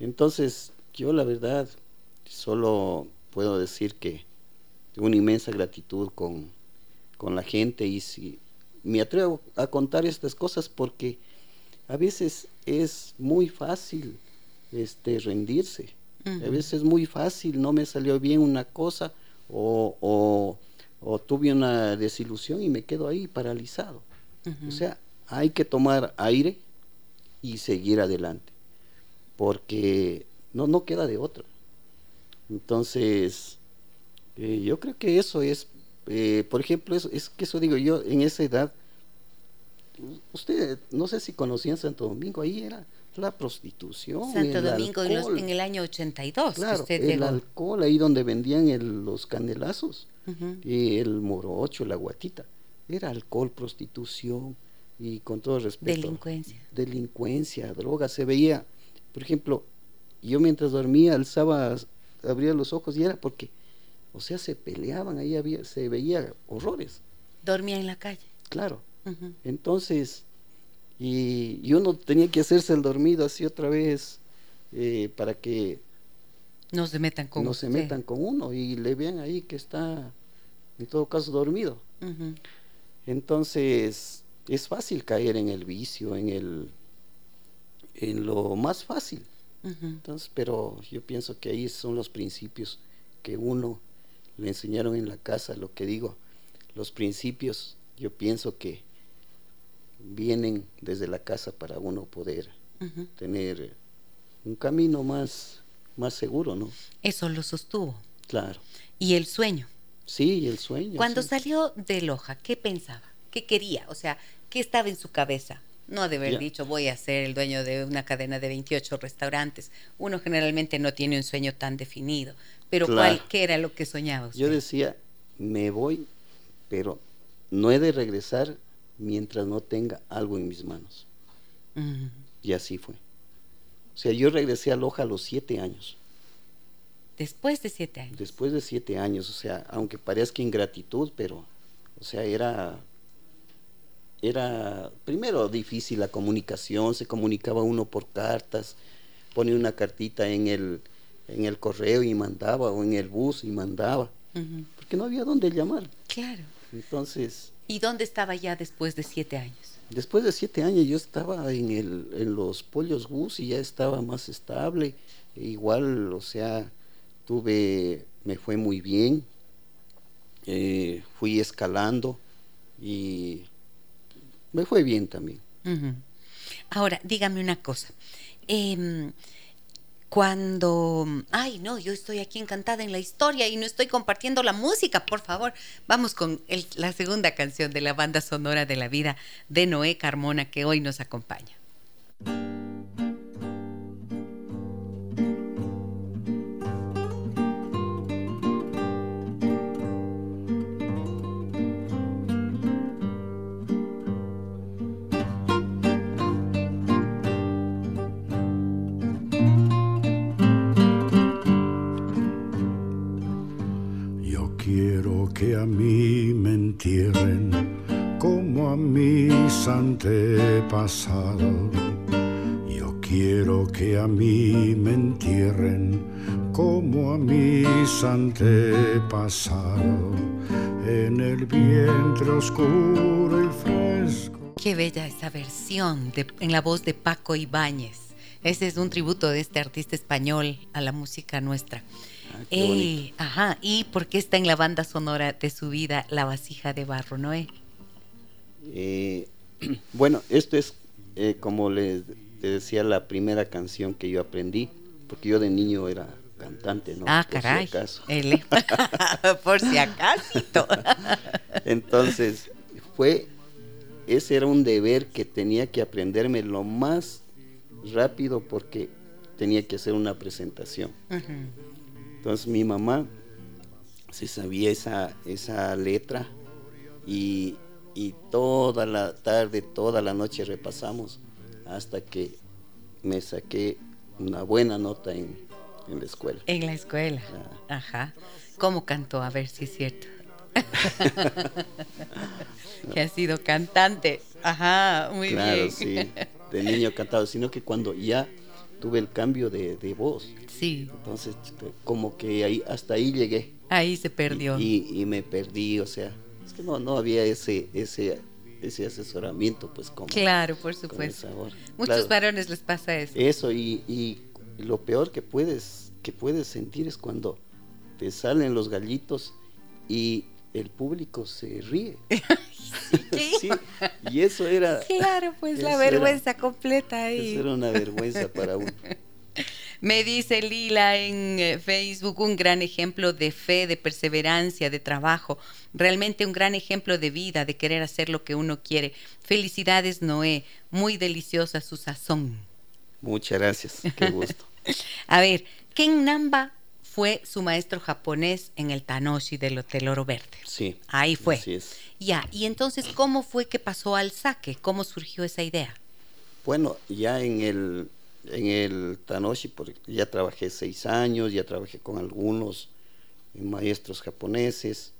Entonces, yo la verdad solo puedo decir que tengo una inmensa gratitud con, con la gente y si me atrevo a contar estas cosas porque a veces es muy fácil este rendirse. A veces es muy fácil, no me salió bien una cosa o, o, o tuve una desilusión y me quedo ahí paralizado. O sea, hay que tomar aire y seguir adelante, porque no, no queda de otra. Entonces, eh, yo creo que eso es, eh, por ejemplo, es, es que eso digo yo, en esa edad, usted, no sé si conocían Santo Domingo, ahí era la prostitución.
Santo Domingo en, el año 82.
Claro, el alcohol, ahí donde vendían los canelazos, y el morocho, la guatita. Era alcohol, prostitución y con todo respeto.
Delincuencia.
Delincuencia, droga. Se veía, por ejemplo, yo mientras dormía alzaba, abría los ojos y era porque, o sea, se peleaban, ahí había, se veía horrores.
Dormía en la calle.
Claro. Entonces, y, uno tenía que hacerse el dormido así otra vez eh, para que
no se metan con
no se metan con uno y le vean ahí que está en todo caso dormido. Entonces, es fácil caer en el vicio, en el en lo más fácil. Entonces, pero yo pienso que ahí son los principios que uno le enseñaron en la casa, lo que digo, los principios, yo pienso que vienen desde la casa para uno poder tener un camino más, más seguro, ¿no?
Eso lo sostuvo.
Claro.
¿Y el sueño?
Sí, el sueño.
Cuando salió de Loja, ¿qué pensaba? ¿Qué quería? O sea, ¿qué estaba en su cabeza? No ha de haber dicho, voy a ser el dueño de una cadena de 28 restaurantes. Uno generalmente no tiene un sueño tan definido. Pero ¿cuál, ¿qué era lo que soñaba usted?
Yo decía, me voy, pero no he de regresar mientras no tenga algo en mis manos. Y así fue. O sea, yo regresé a Loja a los siete años.
Después de siete años.
Después de siete años, o sea, aunque parezca ingratitud, pero, o sea, era, era, primero difícil la comunicación, se comunicaba uno por cartas, ponía una cartita en el, en el correo y mandaba, o en el bus y mandaba, porque no había dónde llamar.
Claro.
Entonces,
¿Y dónde estaba ya después de siete años?
Después de siete años yo estaba en, el, en los pollos bus y ya estaba más estable. Igual, o sea, tuve, me fue muy bien. Eh, fui escalando y me fue bien también.
Ahora, dígame una cosa. Eh, cuando, ay, no, yo estoy aquí encantada en la historia y no estoy compartiendo la música, por favor. Vamos con la segunda canción de la banda sonora de la vida de Noé Carmona que hoy nos acompaña.
Mis antepasados. Yo quiero que a mí me entierren como a mis antepasados en el vientre oscuro y fresco.
Qué bella esa versión en la voz de Paco Ibáñez. Ese es un tributo de este artista español a la música nuestra. Ah, eh, ajá, ¿y por qué está en la banda sonora de su vida La vasija de barro, Noé?
Eh, bueno, esto es, eh, como les decía, la primera canción que yo aprendí, porque yo de niño era cantante, ¿no?
Ah, caray. Si acaso. por si acaso.
Entonces, fue, ese era un deber que tenía que aprenderme lo más rápido porque tenía que hacer una presentación. Entonces mi mamá se sabía esa, esa letra y, toda la tarde, toda la noche repasamos hasta que me saqué una buena nota en, la escuela.
En la escuela. Ah. Ajá. ¿Cómo cantó? A ver si es cierto. que ha sido cantante. Ajá, muy bien. Claro,
sí. De niño cantado, sino que cuando ya tuve el cambio de, voz.
Sí.
Entonces, como que ahí hasta ahí llegué.
Ahí se perdió.
Y, me perdí, o sea, no, no había ese, ese, ese asesoramiento, pues como.
Claro, por supuesto. Muchos varones les pasa eso.
Eso, y, y, lo peor que puedes, que puedes sentir es cuando te salen los gallitos y el público se ríe. sí, y eso era...
Claro, pues la vergüenza completa ahí.
Eso era una vergüenza para uno.
Me dice Lila en eh, Facebook, un gran ejemplo de fe, de perseverancia, de trabajo, realmente un gran ejemplo de vida, de querer hacer lo que uno quiere. Felicidades, Noé, muy deliciosa su sazón.
Muchas gracias, qué gusto.
A ver, Ken Namba fue su maestro japonés en el Tanoshi del Hotel Oro Verde.
Sí.
Ahí fue.
Así es.
Ya, y entonces, ¿cómo fue que pasó al saque? ¿Cómo surgió esa idea?
Bueno, ya en el, en el Tanoshi, ya trabajé seis años, ya trabajé con algunos maestros japoneses,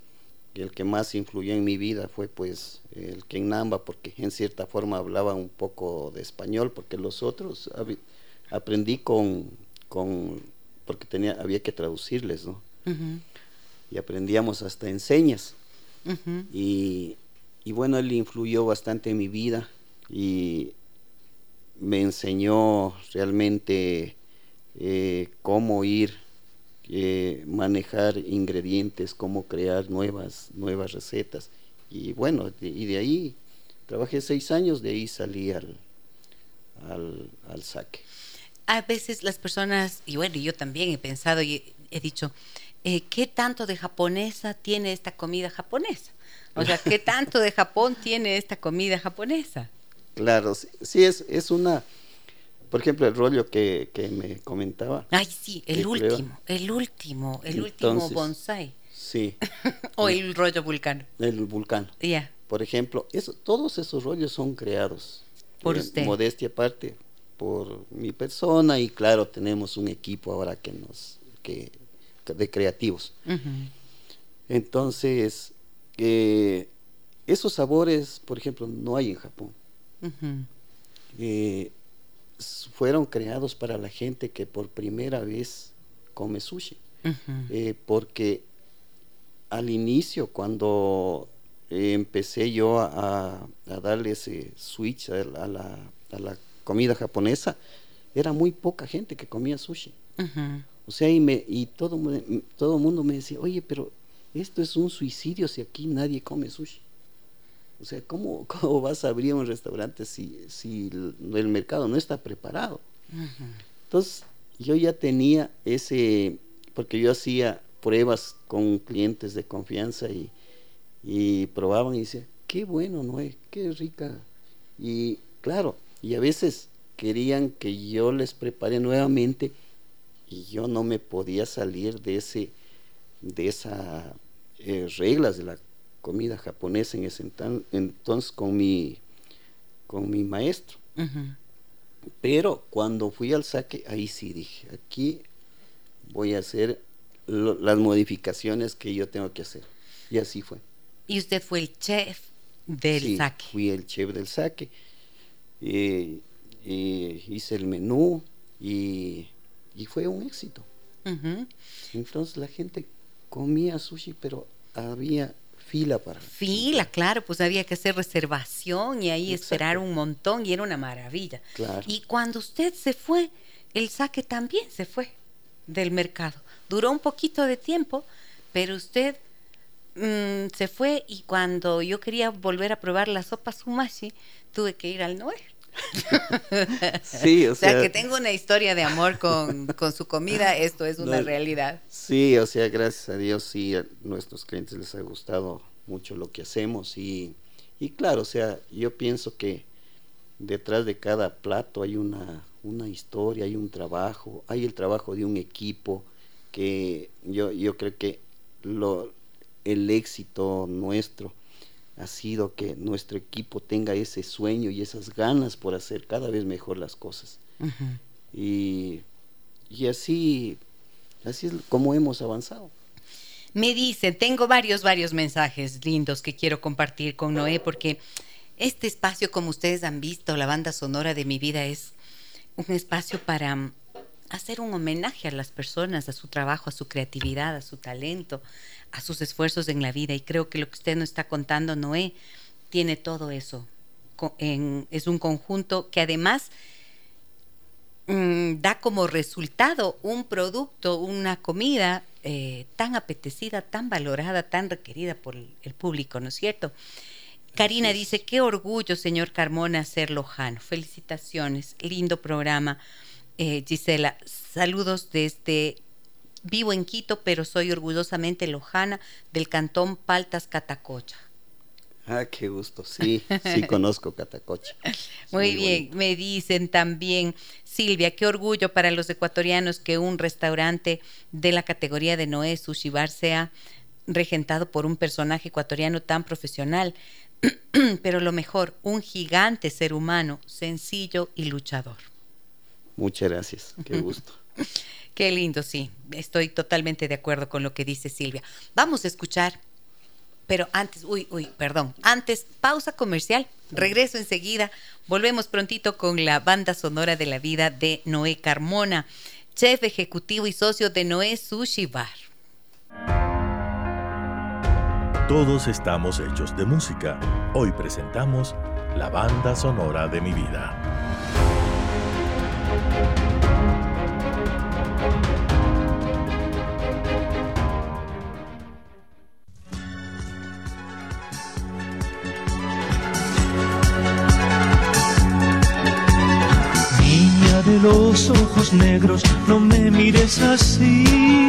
y el que más influyó en mi vida fue pues el Ken Namba, porque en cierta forma hablaba un poco de español, porque los otros aprendí con, con porque tenía, había que traducirles, ¿no? Y aprendíamos hasta enseñas. y, bueno, él influyó bastante en mi vida y me enseñó realmente eh, cómo ir, eh, manejar ingredientes, cómo crear nuevas, nuevas recetas. Y bueno, y de ahí trabajé seis años, de ahí salí al, al, al saque
a veces las personas, y bueno, yo también he pensado y he dicho, eh, ¿qué tanto de japonesa tiene esta comida japonesa? O sea, ¿qué tanto de Japón tiene esta comida japonesa?
Claro, sí, es, es una, por ejemplo, el rollo que, me comentaba.
Ay, sí, el último, el último, el último bonsai.
Sí.
o el rollo vulcano.
El vulcano.
Ya.
Por ejemplo, eso, todos esos rollos son creados.
Por usted.
Modestia aparte, por mi persona y claro, tenemos un equipo ahora que nos, que, de creativos. Entonces, eh, esos sabores, por ejemplo, no hay en Japón. Eh, fueron creados para la gente que por primera vez come sushi. Eh, porque al inicio, cuando empecé yo a, a, darle ese switch a la, a la comida japonesa, era muy poca gente que comía sushi. O sea, y, me, y todo todo el mundo me decía, oye, pero esto es un suicidio si aquí nadie come sushi. O sea, ¿cómo, cómo vas a abrir un restaurante si, si el, mercado no está preparado? Entonces, yo ya tenía ese, porque yo hacía pruebas con clientes de confianza y, y probaban y decían, qué bueno, Noé, qué rica. Y claro, y a veces querían que yo les prepare nuevamente y yo no me podía salir de ese de esas eh, reglas de la comida japonesa en ese entonces con mi con mi maestro. Pero cuando fui al saque ahí sí dije aquí voy a hacer las modificaciones que yo tengo que hacer. Y así fue.
Y usted fue el chef del sí, saque
fui el chef del saque. Y, hice el menú y, fue un éxito. Entonces la gente comía sushi, pero había fila para.
Fila, claro, pues había que hacer reservación y ahí esperar un montón y era una maravilla. Y cuando usted se fue, el saque también se fue del mercado. Duró un poquito de tiempo, pero usted mm, se fue y cuando yo quería volver a probar la sopa sumashi, tuve que ir al Noé.
sí, o, sea,
que tengo una historia de amor con, su comida, esto es una realidad.
Sí, o sea, gracias a Dios, sí, a nuestros clientes les ha gustado mucho lo que hacemos y, y claro, o sea, yo pienso que detrás de cada plato hay una, una historia, hay un trabajo, hay el trabajo de un equipo que yo, yo creo que lo, el éxito nuestro ha sido que nuestro equipo tenga ese sueño y esas ganas por hacer cada vez mejor las cosas. y, y así, así es como hemos avanzado.
Me dice, tengo varios, varios mensajes lindos que quiero compartir con Noé porque este espacio, como ustedes han visto, la banda sonora de mi vida es un espacio para hacer un homenaje a las personas, a su trabajo, a su creatividad, a su talento, a sus esfuerzos en la vida. Y creo que lo que usted nos está contando, Noé, tiene todo eso. es un conjunto que además mm, da como resultado un producto, una comida eh, tan apetecida, tan valorada, tan requerida por el público, ¿no es cierto? Karina dice, qué orgullo, señor Carmona, ser lojano. Felicitaciones, lindo programa. Eh, Gisela, saludos desde vivo en Quito, pero soy orgullosamente lojana del cantón Paltas Catacocha.
Ah, qué gusto, sí, sí conozco Catacocha.
Muy, bien, me dicen también, Silvia, qué orgullo para los ecuatorianos que un restaurante de la categoría de Noé Sushi Bar sea regentado por un personaje ecuatoriano tan profesional. pero lo mejor, un gigante ser humano, sencillo y luchador.
Muchas gracias, qué gusto.
qué lindo, sí, estoy totalmente de acuerdo con lo que dice Silvia. Vamos a escuchar, pero antes, uy, uy, perdón, antes, pausa comercial, regreso enseguida, volvemos prontito con la banda sonora de la vida de Noé Carmona, chef ejecutivo y socio de Noé Sushi Bar.
Todos estamos hechos de música. Hoy presentamos la banda sonora de mi vida.
Niña de los ojos negros, no me mires así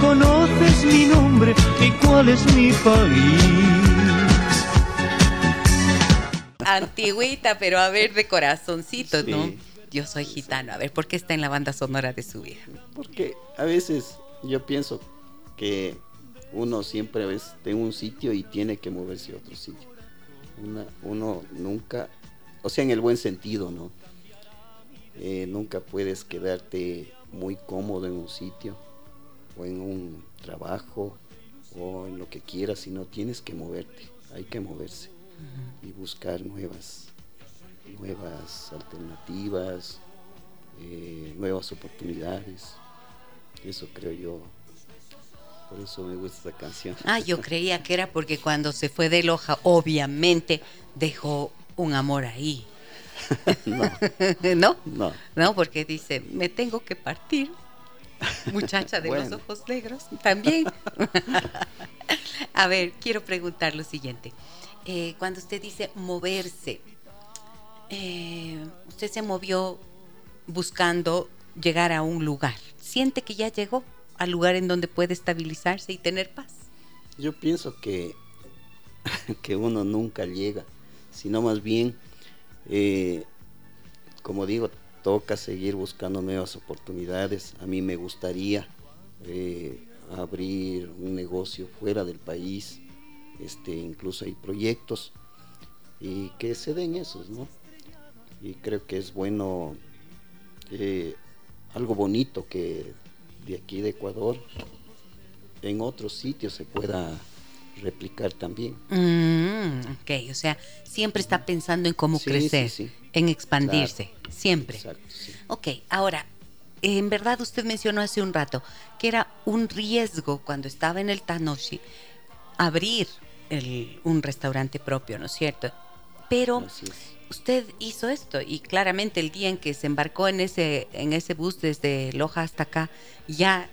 conoces mi nombre y cuál es mi país.
Antigüita, pero a ver, de corazoncito, ¿no? Yo soy gitano. A ver, ¿por qué está en la banda sonora de su vida?
Porque a veces yo pienso que uno siempre está en un sitio y tiene que moverse a otro sitio. uno nunca, o sea, en el buen sentido, ¿no? Eh, nunca puedes quedarte muy cómodo en un sitio o en un trabajo o en lo que quieras, sino tienes que moverte, hay que moverse y buscar nuevas, nuevas alternativas, eh, nuevas oportunidades. Eso creo yo. Por eso me gusta esta canción.
Ah, yo creía que era porque cuando se fue de Loja, obviamente dejó un amor ahí. no. ¿No? No. No, porque dice, me tengo que partir muchacha de los ojos negros también. A ver, quiero preguntar lo siguiente. Eh, cuando usted dice moverse, eh, usted se movió buscando llegar a un lugar. ¿Siente que ya llegó al lugar en donde puede estabilizarse y tener paz?
Yo pienso que, que uno nunca llega, sino más bien, eh, como digo, toca seguir buscando nuevas oportunidades. A mí me gustaría eh, abrir un negocio fuera del país, este, incluso hay proyectos y que se den esos, ¿no? Y creo que es bueno, eh, algo bonito que de aquí de Ecuador en otros sitios se pueda replicar también.
Mm, ok, o sea, siempre está pensando en cómo crecer, en expandirse, siempre. Ok, ahora, en verdad usted mencionó hace un rato que era un riesgo cuando estaba en el Tanoshi abrir un restaurante propio, ¿no es cierto? Pero usted hizo esto y claramente el día en que se embarcó en ese, en ese bus desde Loja hasta acá, ya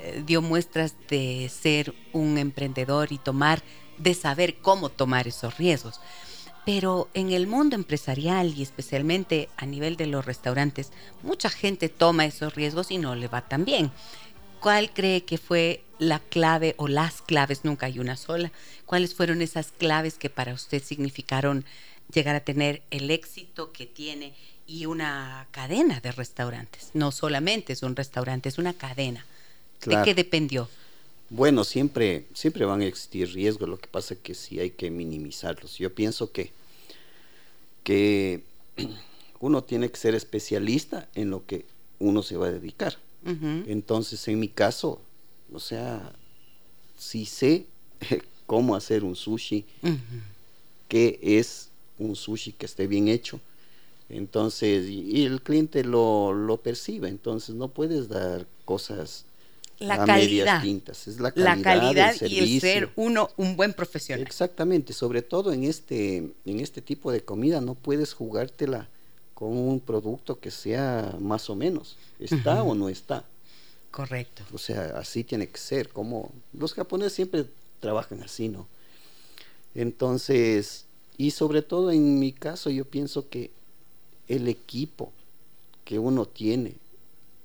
eh, dio muestras de ser un emprendedor y tomar, de saber cómo tomar esos riesgos. Pero en el mundo empresarial y especialmente a nivel de los restaurantes, mucha gente toma esos riesgos y no le va tan bien. ¿Cuál cree que fue la clave o las claves? Nunca hay una sola. ¿Cuáles fueron esas claves que para usted significaron llegar a tener el éxito que tiene y una cadena de restaurantes. No solamente es un restaurante, es una cadena. ¿De qué dependió?
Bueno, siempre, siempre van a existir riesgos, lo que pasa es que sí hay que minimizarlos. Yo pienso que, que uno tiene que ser especialista en lo que uno se va a dedicar. Entonces, en mi caso, o sea, si sé cómo hacer un sushi, qué es un sushi que esté bien hecho, entonces, y, el cliente lo, lo percibe, entonces no puedes dar cosas
la calidad.
Es la calidad, la calidad y
el ser uno un buen profesional.
Exactamente, sobre todo en este, en este tipo de comida no puedes jugártela con un producto que sea más o menos. ¿Está o no está?
Correcto.
O sea, así tiene que ser. Como los japoneses siempre trabajan así, ¿no? Entonces, y sobre todo en mi caso, yo pienso que el equipo que uno tiene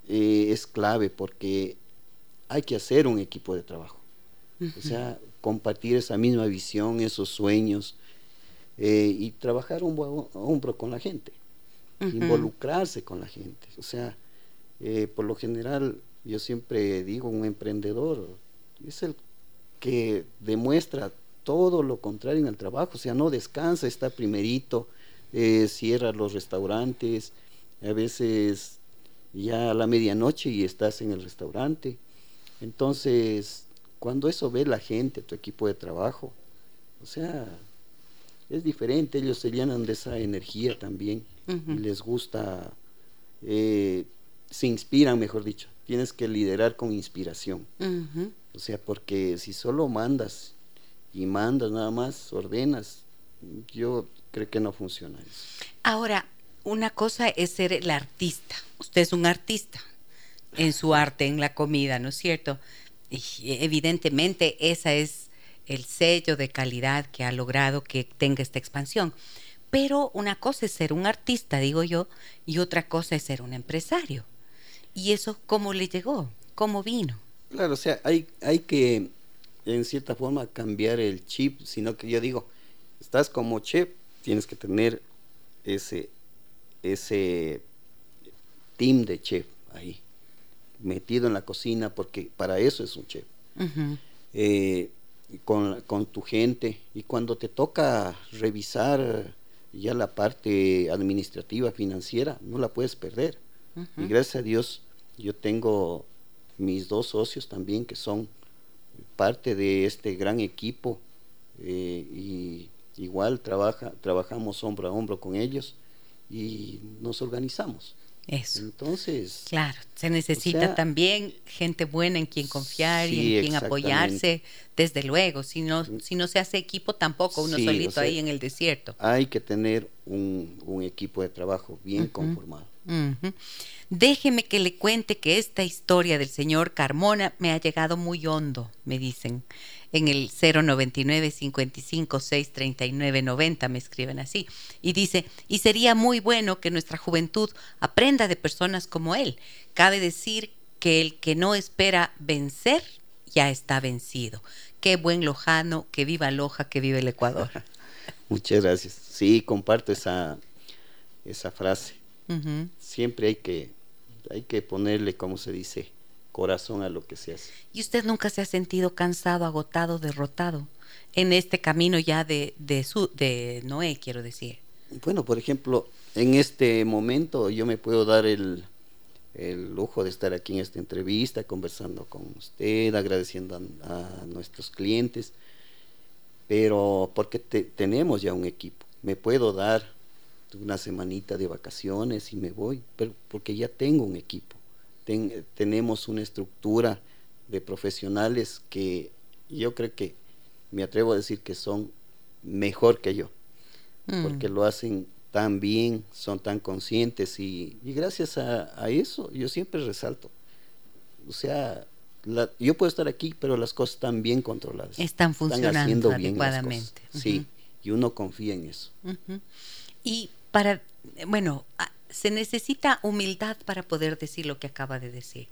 eh, es clave porque hay que hacer un equipo de trabajo. O sea, compartir esa misma visión, esos sueños eh, y trabajar un buen hombro con la gente, involucrarse con la gente. O sea, eh, por lo general, yo siempre digo, un emprendedor es el que demuestra todo lo contrario en el trabajo, o sea, no descansa, está primerito, eh, cierra los restaurantes, a veces ya a la medianoche y estás en el restaurante. Entonces, cuando eso ve la gente, tu equipo de trabajo, o sea, es diferente, ellos se llenan de esa energía también y les gusta, eh, se inspiran, mejor dicho. Tienes que liderar con inspiración. O sea, porque si solo mandas y mandas nada más, ordenas, yo creo que no funciona eso.
Ahora, una cosa es ser el artista. Usted es un artista, en su arte, en la comida, ¿no es cierto? Y evidentemente esa es el sello de calidad que ha logrado que tenga esta expansión. Pero una cosa es ser un artista, digo yo, y otra cosa es ser un empresario. ¿Y eso cómo le llegó? ¿Cómo vino?
Claro, o sea, hay, hay que, en cierta forma, cambiar el chip, sino que yo digo, estás como chef, tienes que tener ese, ese team de chef ahí metido en la cocina, porque para eso es un chef. Eh, con, con, tu gente. Y cuando te toca revisar ya la parte administrativa, financiera, no la puedes perder. Y gracias a Dios, yo tengo mis dos socios también que son parte de este gran equipo eh, y igual trabaja, trabajamos hombro a hombro con ellos y nos organizamos.
Eso.
Entonces.
Claro, se necesita también gente buena en quien confiar y en quien apoyarse, desde luego. Si no, si no se hace equipo, tampoco uno solito ahí en el desierto.
Hay que tener un, equipo de trabajo bien conformado.
Déjeme que le cuente que esta historia del señor Carmona me ha llegado muy hondo, me dicen en el 099 55 639 90 me escriben así. Y dice y sería muy bueno que nuestra juventud aprenda de personas como él. Cabe decir que el que no espera vencer ya está vencido. Qué buen lojano que viva Loja que vive el Ecuador
muchas gracias. Sí comparto esa esa frase. Siempre hay que hay que ponerle como se dice corazón a lo que se hace.
¿Y usted nunca se ha sentido cansado, agotado, derrotado en este camino ya de, de, su, de Noé, quiero decir?
Bueno, por ejemplo, en este momento yo me puedo dar el, lujo de estar aquí en esta entrevista, conversando con usted, agradeciendo a, nuestros clientes, pero porque tenemos ya un equipo. Me puedo dar una semanita de vacaciones y me voy, pero porque ya tengo un equipo tenemos una estructura de profesionales que yo creo que me atrevo a decir que son mejor que yo, mm. porque lo hacen tan bien, son tan conscientes y, gracias a, eso yo siempre resalto. O sea, yo puedo estar aquí, pero las cosas están bien controladas.
Están funcionando adecuadamente.
Sí, y uno confía en eso.
Y para, bueno, se necesita humildad para poder decir lo que acaba de decir.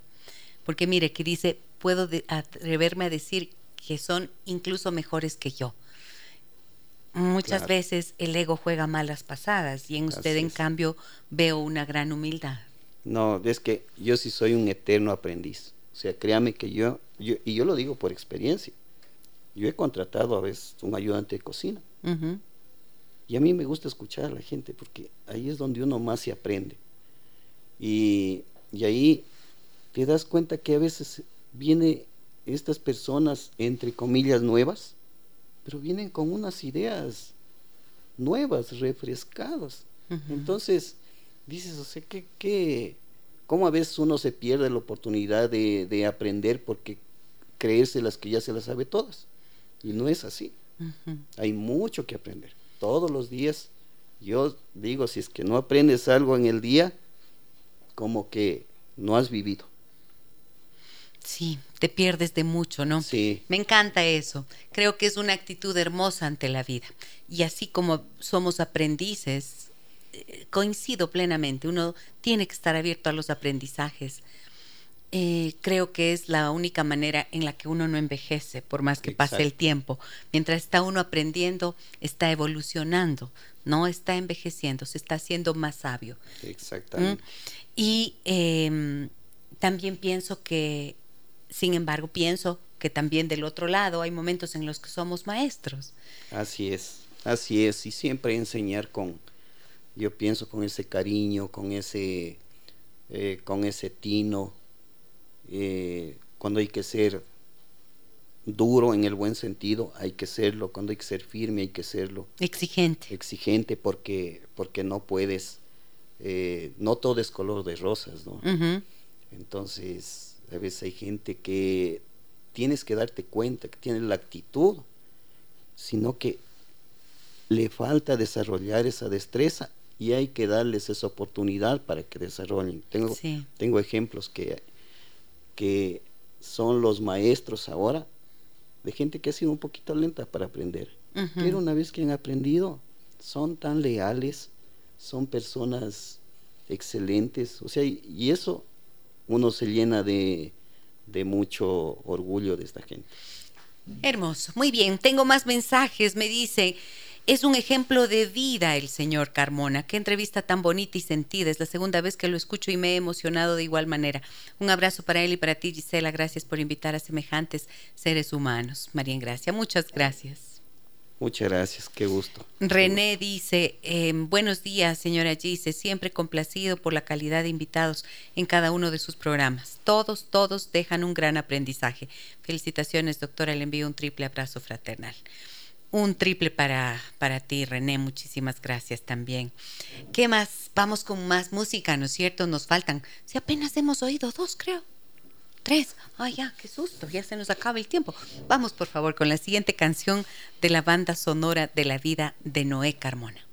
Porque mire, que dice, puedo atreverme a decir que son incluso mejores que yo. Muchas
Claro.
veces el ego juega malas pasadas y en usted, en
es.
cambio, veo una gran humildad.
No, es que yo sí soy un eterno aprendiz. O sea, créame que yo, yo, y yo lo digo por experiencia, yo he contratado a veces un ayudante de cocina.
Ujú.
Y a mí me gusta escuchar a la gente porque ahí es donde uno más se aprende. Y, y ahí te das cuenta que a veces vienen estas personas, entre comillas, nuevas, pero vienen con unas ideas nuevas, refrescadas. Entonces, dices, o sea, que, que, ¿cómo a veces uno se pierde la oportunidad de, de aprender porque creerse las que ya se las sabe todas? Y no es así. Hay mucho que aprender. Todos los días, yo digo, si es que no aprendes algo en el día, como que no has vivido.
Sí, te pierdes de mucho, ¿no?
Sí.
Me encanta eso. Creo que es una actitud hermosa ante la vida. Y así como somos aprendices, eh, coincido plenamente. Uno tiene que estar abierto a los aprendizajes. Eh, creo que es la única manera en la que uno no envejece, por más que pase el
Exacto.
tiempo. Mientras está uno aprendiendo, está evolucionando, no está envejeciendo, se está haciendo más sabio.
Exactamente.
¿Mm? Y em, también pienso que, sin embargo, pienso que también del otro lado hay momentos en los que somos maestros.
Así es, así es. Y siempre enseñar con, yo pienso con ese cariño, con ese, eh, con ese tino, eh, cuando hay que ser duro en el buen sentido, hay que serlo, cuando hay que ser firme, hay que serlo.
Exigente.
exigente porque, porque no puedes, eh, no todo es color de rosas, ¿no?
Ujú.
Entonces, a veces hay gente que tienes que darte cuenta que tiene la actitud, sino que le falta desarrollar esa destreza y hay que darles esa oportunidad para que desarrollen. Tengo,
Sí.
tengo ejemplos que, que son los maestros ahora de gente que ha sido un poquito lenta para aprender. Pero una vez que han aprendido, son tan leales, son personas excelentes, o sea, y, y eso uno se llena de, de mucho orgullo de esta gente.
Hermoso. Muy bien, tengo más mensajes. Me dice, es un ejemplo de vida el señor Carmona. Qué entrevista tan bonita y sentida. Es la segunda vez que lo escucho y me he emocionado de igual manera. Un abrazo para él y para ti, Gisela. Gracias por invitar a semejantes seres humanos. María Gracia, muchas gracias.
Muchas gracias, qué gusto.
René dice, eh, buenos días, señora Gise, siempre complacido por la calidad de invitados en cada uno de sus programas. Todos, todos dejan un gran aprendizaje. Felicitaciones, doctora, le envío un triple abrazo fraternal. Un triple para, para ti, René, muchísimas gracias también. ¿Qué más? Vamos con más música, ¿no es cierto? Nos faltan, si apenas hemos oído dos, creo. Tres. Ay, ya, qué susto, ya se nos acaba el tiempo. Vamos, por favor, con la siguiente canción de la banda sonora de la vida de Noé Carmona.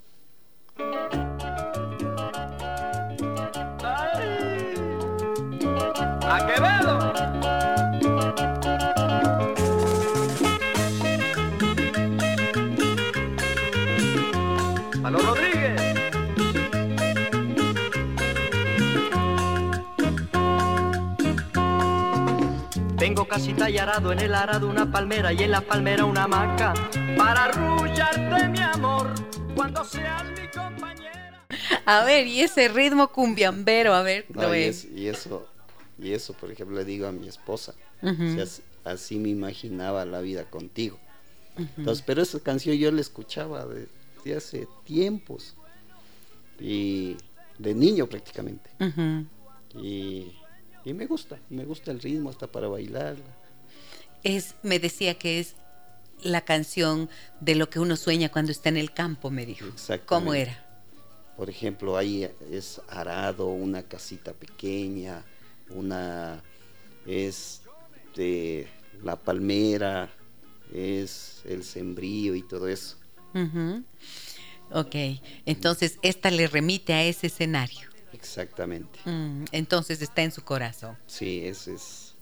Tengo casi tallarado en el arado una palmera y en la palmera una hamaca para arrullarte mi amor cuando seas mi compañera.
A ver, y ese ritmo cumbiambero, a ver,
No, y,
Noé.
es- y eso, y eso, por ejemplo, le digo a mi esposa.
Ujú.
O sea, as- así me imaginaba la vida contigo. Entonces, pero esa canción yo la escuchaba desde hace tiempos. Y de niño prácticamente. Y, y me gusta, me gusta el ritmo hasta para bailarla.
Es, me decía que es la canción de lo que uno sueña cuando está en el campo, me dijo. ¿Cómo era?
Por ejemplo, ahí es arado, una casita pequeña, una es de la palmera, es el sembrío y todo eso.
Ujú. Ok, entonces esta le remite a ese escenario.
Exactamente.
Mm, entonces está en su corazón.
Sí, ese es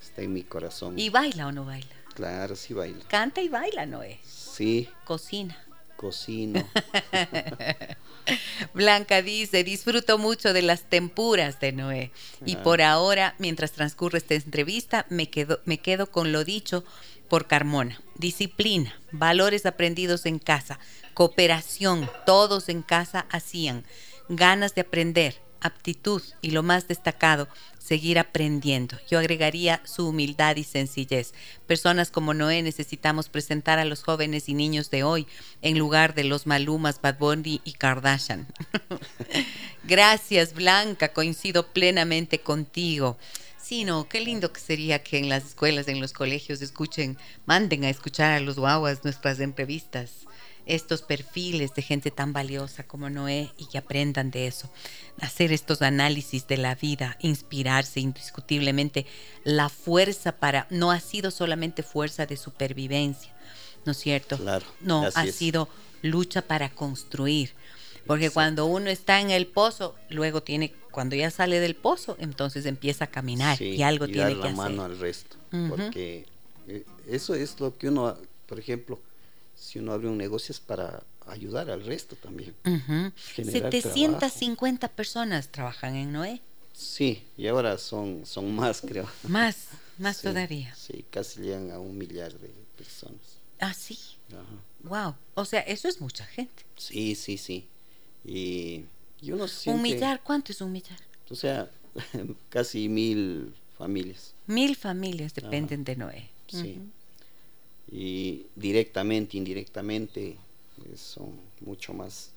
está en mi corazón.
¿Y baila o no baila?
Claro, sí baila.
Canta y baila, Noé.
Sí,
Cocina.
cocino.
Blanca dice, disfruto mucho de las tempuras de Noé. Y
Ah.
por ahora, mientras transcurre esta entrevista, me quedo, me quedo con lo dicho por Carmona. Disciplina, valores aprendidos en casa, cooperación, todos en casa hacían, ganas de aprender, aptitud y lo más destacado, seguir aprendiendo. Yo agregaría su humildad y sencillez. Personas como Noé necesitamos presentar a los jóvenes y niños de hoy en lugar de los Malumas, Bad Bunny y Kardashian. Gracias, Blanca, coincido plenamente contigo. Sí, no, qué lindo que sería que en las escuelas, en los colegios, escuchen, manden a escuchar a los guaguas nuestras entrevistas, estos perfiles de gente tan valiosa como Noé y que aprendan de eso, hacer estos análisis de la vida, inspirarse indiscutiblemente. La fuerza para, no ha sido solamente fuerza de supervivencia, ¿no es cierto?
Claro,
No, ha
es.
sido lucha para construir. Porque
Exacto.
cuando uno está en el pozo, luego tiene, cuando ya sale del pozo, entonces empieza a caminar
Sí,
y algo
y
tiene
dar
que
la
hacer.
mano al resto. Porque eh, eso es lo que uno, por ejemplo, si uno abre un negocio es para ayudar al resto también.
Ujú.
generar
750 personas trabajan en Noé.
Sí, y ahora son, son más, creo.
Más, más
Sí,
todavía.
Sí, casi llegan a un millar de personas.
Ah, sí.
Ajá.
Wow. O sea, eso es mucha gente.
Sí, sí, sí. Y, y uno se
Un
siente-
millar, ¿cuánto es un millar?
O sea, casi mil familias.
Mil familias dependen de Noé.
Sí. Y directamente, indirectamente, eh, son mucho más.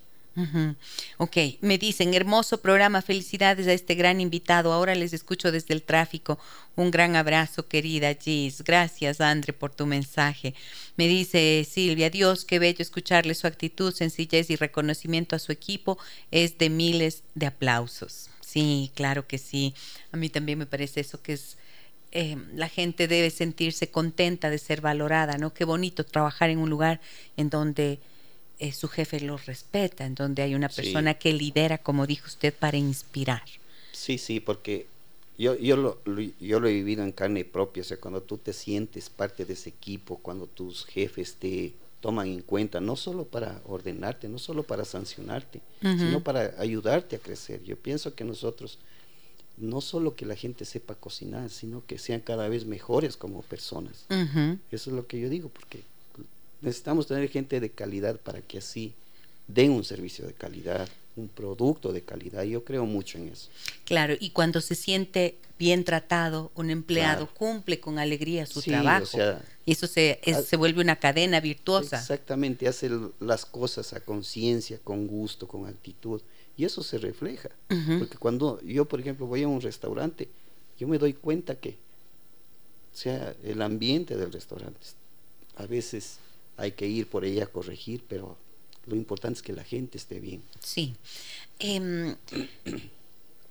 Ok, me dicen, hermoso programa, felicidades a este gran invitado. Ahora les escucho desde el tráfico. Un gran abrazo, querida Gis. Gracias, Andre, por tu mensaje. Me dice Silvia, Dios, qué bello escucharle su actitud, sencillez y reconocimiento a su equipo. Es de miles de aplausos. Sí, claro que sí. A mí también me parece eso que es... eh, la gente debe sentirse contenta de ser valorada, ¿no? Qué bonito trabajar en un lugar en donde eh, su jefe lo respeta, en donde hay una
Sí.
persona que lidera, como dijo usted, para inspirar.
Sí, sí, porque yo, yo, lo, lo- yo lo he vivido en carne propia. O sea, cuando tú te sientes parte de ese equipo, cuando tus jefes te toman en cuenta, no solo para ordenarte, no solo para sancionarte,
Ujú.
sino para ayudarte a crecer. Yo pienso que nosotros, no solo que la gente sepa cocinar, sino que sean cada vez mejores como personas. Eso es lo que yo digo, porque necesitamos tener gente de calidad para que así den un servicio de calidad, un producto de calidad. Yo creo mucho en eso.
Claro, y cuando se siente bien tratado, un empleado
Claro.
cumple con alegría su
Sí,
trabajo.
o sea,
eso se, es- se vuelve una cadena virtuosa.
Exactamente, hace las cosas a conciencia, con gusto, con actitud. Y eso se refleja. Porque cuando yo, por ejemplo, voy a un restaurante, yo me doy cuenta que, o sea, el ambiente del restaurante, a veces hay que ir por ella a corregir, pero lo importante es que la gente esté bien.
Sí. Em,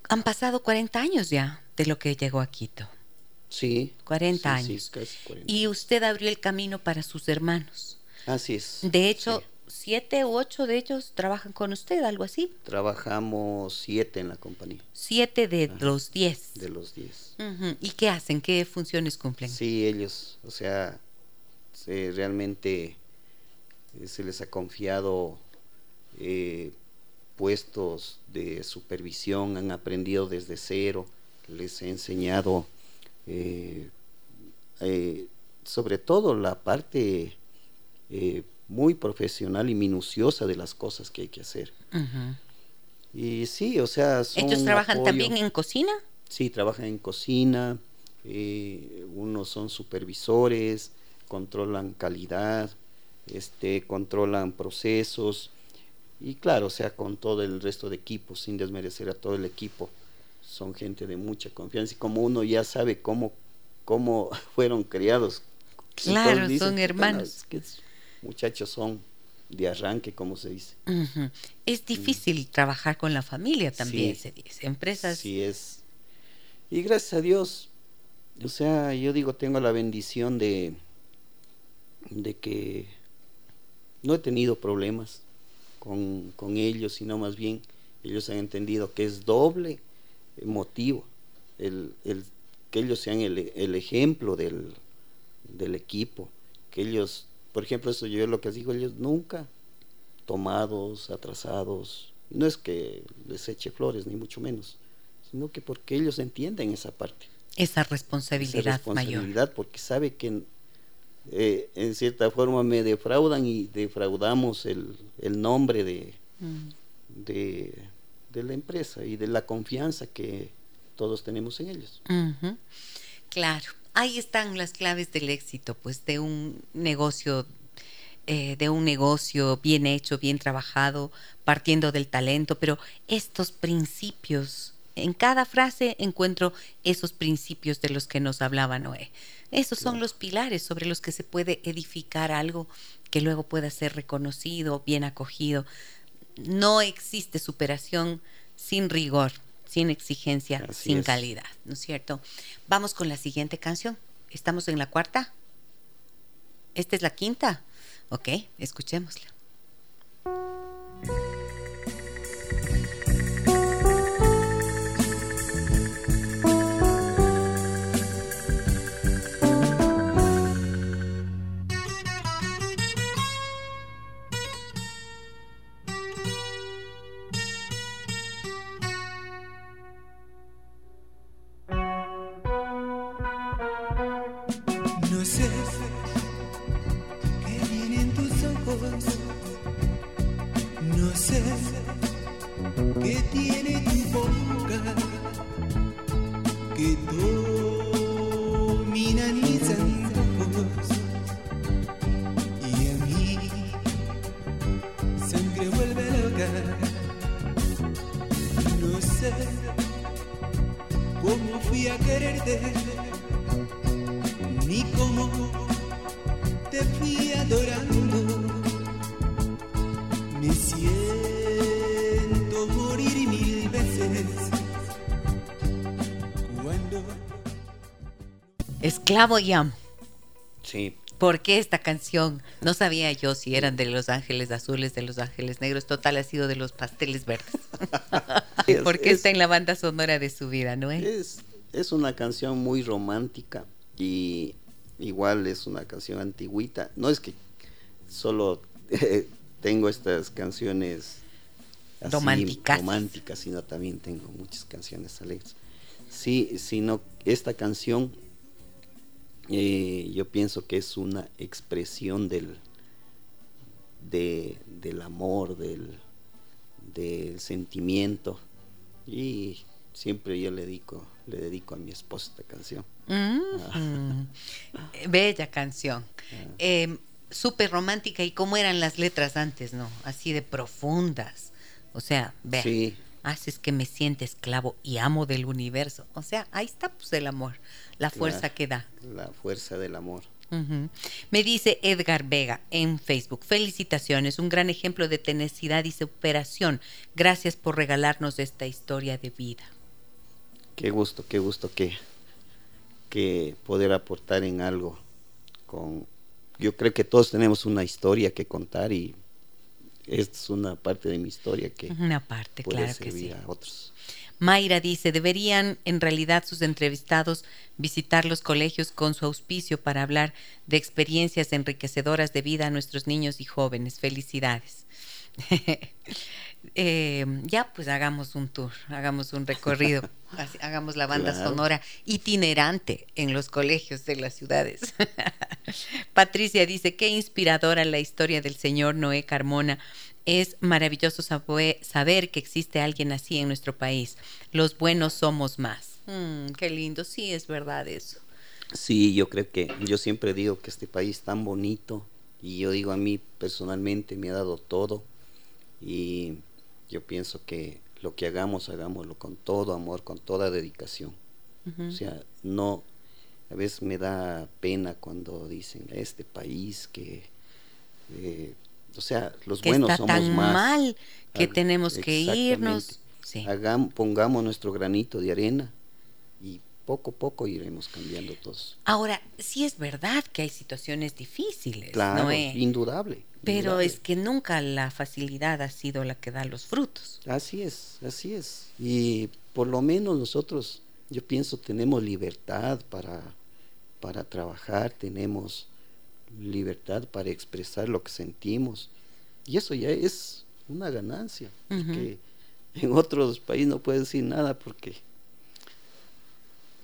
han pasado 40 años ya de lo que llegó a Quito.
Sí.
40
sí, sí,
años.
casi 40.
Y usted abrió el camino para sus hermanos.
Así es.
De hecho,
sí.
Siete u ocho de ellos trabajan con usted, algo así.
Trabajamos siete en la compañía,
Siete de los diez.
de los diez.
¿Y qué hacen? ¿Qué funciones cumplen?
Sí, ellos, o sea, se- realmente eh, se les ha confiado eh, puestos de supervisión, han aprendido desde cero, les he enseñado eh, eh, sobre todo la parte muy profesional y minuciosa de las cosas que hay que hacer. Y sí, o sea, son
¿Ellos trabajan
apoyo.
también en cocina?
Sí, trabajan en cocina, eh, unos son supervisores, controlan calidad, este, controlan procesos y claro, o sea, con todo el resto de equipos, sin desmerecer a todo el equipo, son gente de mucha confianza y como uno ya sabe cómo, cómo fueron criados.
Claro,
dicen,
son
"Puta,
hermanos".
es que es- muchachos son de arranque, como se dice.
Es difícil trabajar con la familia también,
Sí.
se dice. Empresas.
Sí es. Y gracias a Dios, o sea, yo digo, tengo la bendición de, de que no he tenido problemas con, con ellos, sino más bien ellos han entendido que es doble motivo el, el- que ellos sean el, el ejemplo del, del equipo, que ellos, por ejemplo, eso yo lo que digo, ellos nunca tomados, atrasados. No es que les eche flores, ni mucho menos, sino que porque ellos entienden esa parte.
Esa responsabilidad, esa
responsabilidad porque sabe que eh, en cierta forma me defraudan y defraudamos el, el nombre de, mm. de, de, la empresa y de la confianza que todos tenemos en ellos.
Claro, ahí están las claves del éxito, pues de un negocio eh, de un negocio bien hecho, bien trabajado, partiendo del talento, pero estos principios, en cada frase encuentro esos principios de los que nos hablaba Noé. Esos son los pilares sobre los que se puede edificar algo que luego pueda ser reconocido, bien acogido. No existe superación sin rigor, sin exigencia, sin calidad, ¿no es cierto? Vamos con la siguiente canción. ¿Estamos en la cuarta? ¿Esta es la quinta? Ok, escuchémosla. Esclavo y amo.
Sí.
¿Por qué esta canción? No sabía yo si eran de Los Ángeles Azules, de Los Ángeles Negros. Total, ha sido de los pasteles verdes. ¿Por qué está en la banda sonora de su vida, no
es? Es una canción muy romántica y igual es una canción antigüita. No es que solo tengo estas canciones
románticas.
románticas, sino también tengo muchas canciones alegres. Sí, sino esta canción eh, yo pienso que es una expresión del, del amor, del, del sentimiento. Y siempre yo le dedico, le dedico a mi esposa esta canción.
Mm. Ah. Bella canción. Ah. Em, súper romántica. ¿Y cómo eran las letras antes, no? Así de profundas. O sea, ve. Haces que me siente esclavo y amo del universo. O sea, ahí está pues el amor la fuerza que da.
La fuerza del amor.
Me dice Edgar Vega en Facebook, felicitaciones, un gran ejemplo de tenacidad y superación. Gracias por regalarnos esta historia de vida.
Qué gusto, qué gusto que, que poder aportar en algo. Con, yo creo que todos tenemos una historia que contar y esta es una parte de mi historia que
una parte, puede claro servir
a otros.
Mayra dice, deberían en realidad sus entrevistados visitar los colegios con su auspicio para hablar de experiencias enriquecedoras de vida a nuestros niños y jóvenes. Felicidades. Eh, ya, pues hagamos un tour, hagamos un recorrido, hagamos la banda sonora itinerante en los colegios de las ciudades. Patricia dice, qué inspiradora la historia del señor Noé Carmona es maravilloso saber que existe alguien así en nuestro país. Los buenos somos más. Mm, qué lindo, sí, es verdad eso.
Sí, yo creo que yo siempre digo que este país tan bonito y yo digo a mí personalmente me ha dado todo y yo pienso que lo que hagamos, hagámoslo con todo amor, con toda dedicación. O sea, no, a veces me da pena cuando dicen este país que eh, o sea, los buenos somos tan más.
mal que tenemos que irnos.
pongamos nuestro granito de arena y poco a poco iremos cambiando todos.
Ahora, sí es verdad que hay situaciones difíciles.
Claro, indudable.
Pero es que nunca la facilidad ha sido la que da los frutos.
Así es, así es. Y por lo menos nosotros, yo pienso, tenemos libertad para, para trabajar, tenemos libertad para expresar lo que sentimos. Y eso ya es una ganancia. porque en otros países no puedes decir nada porque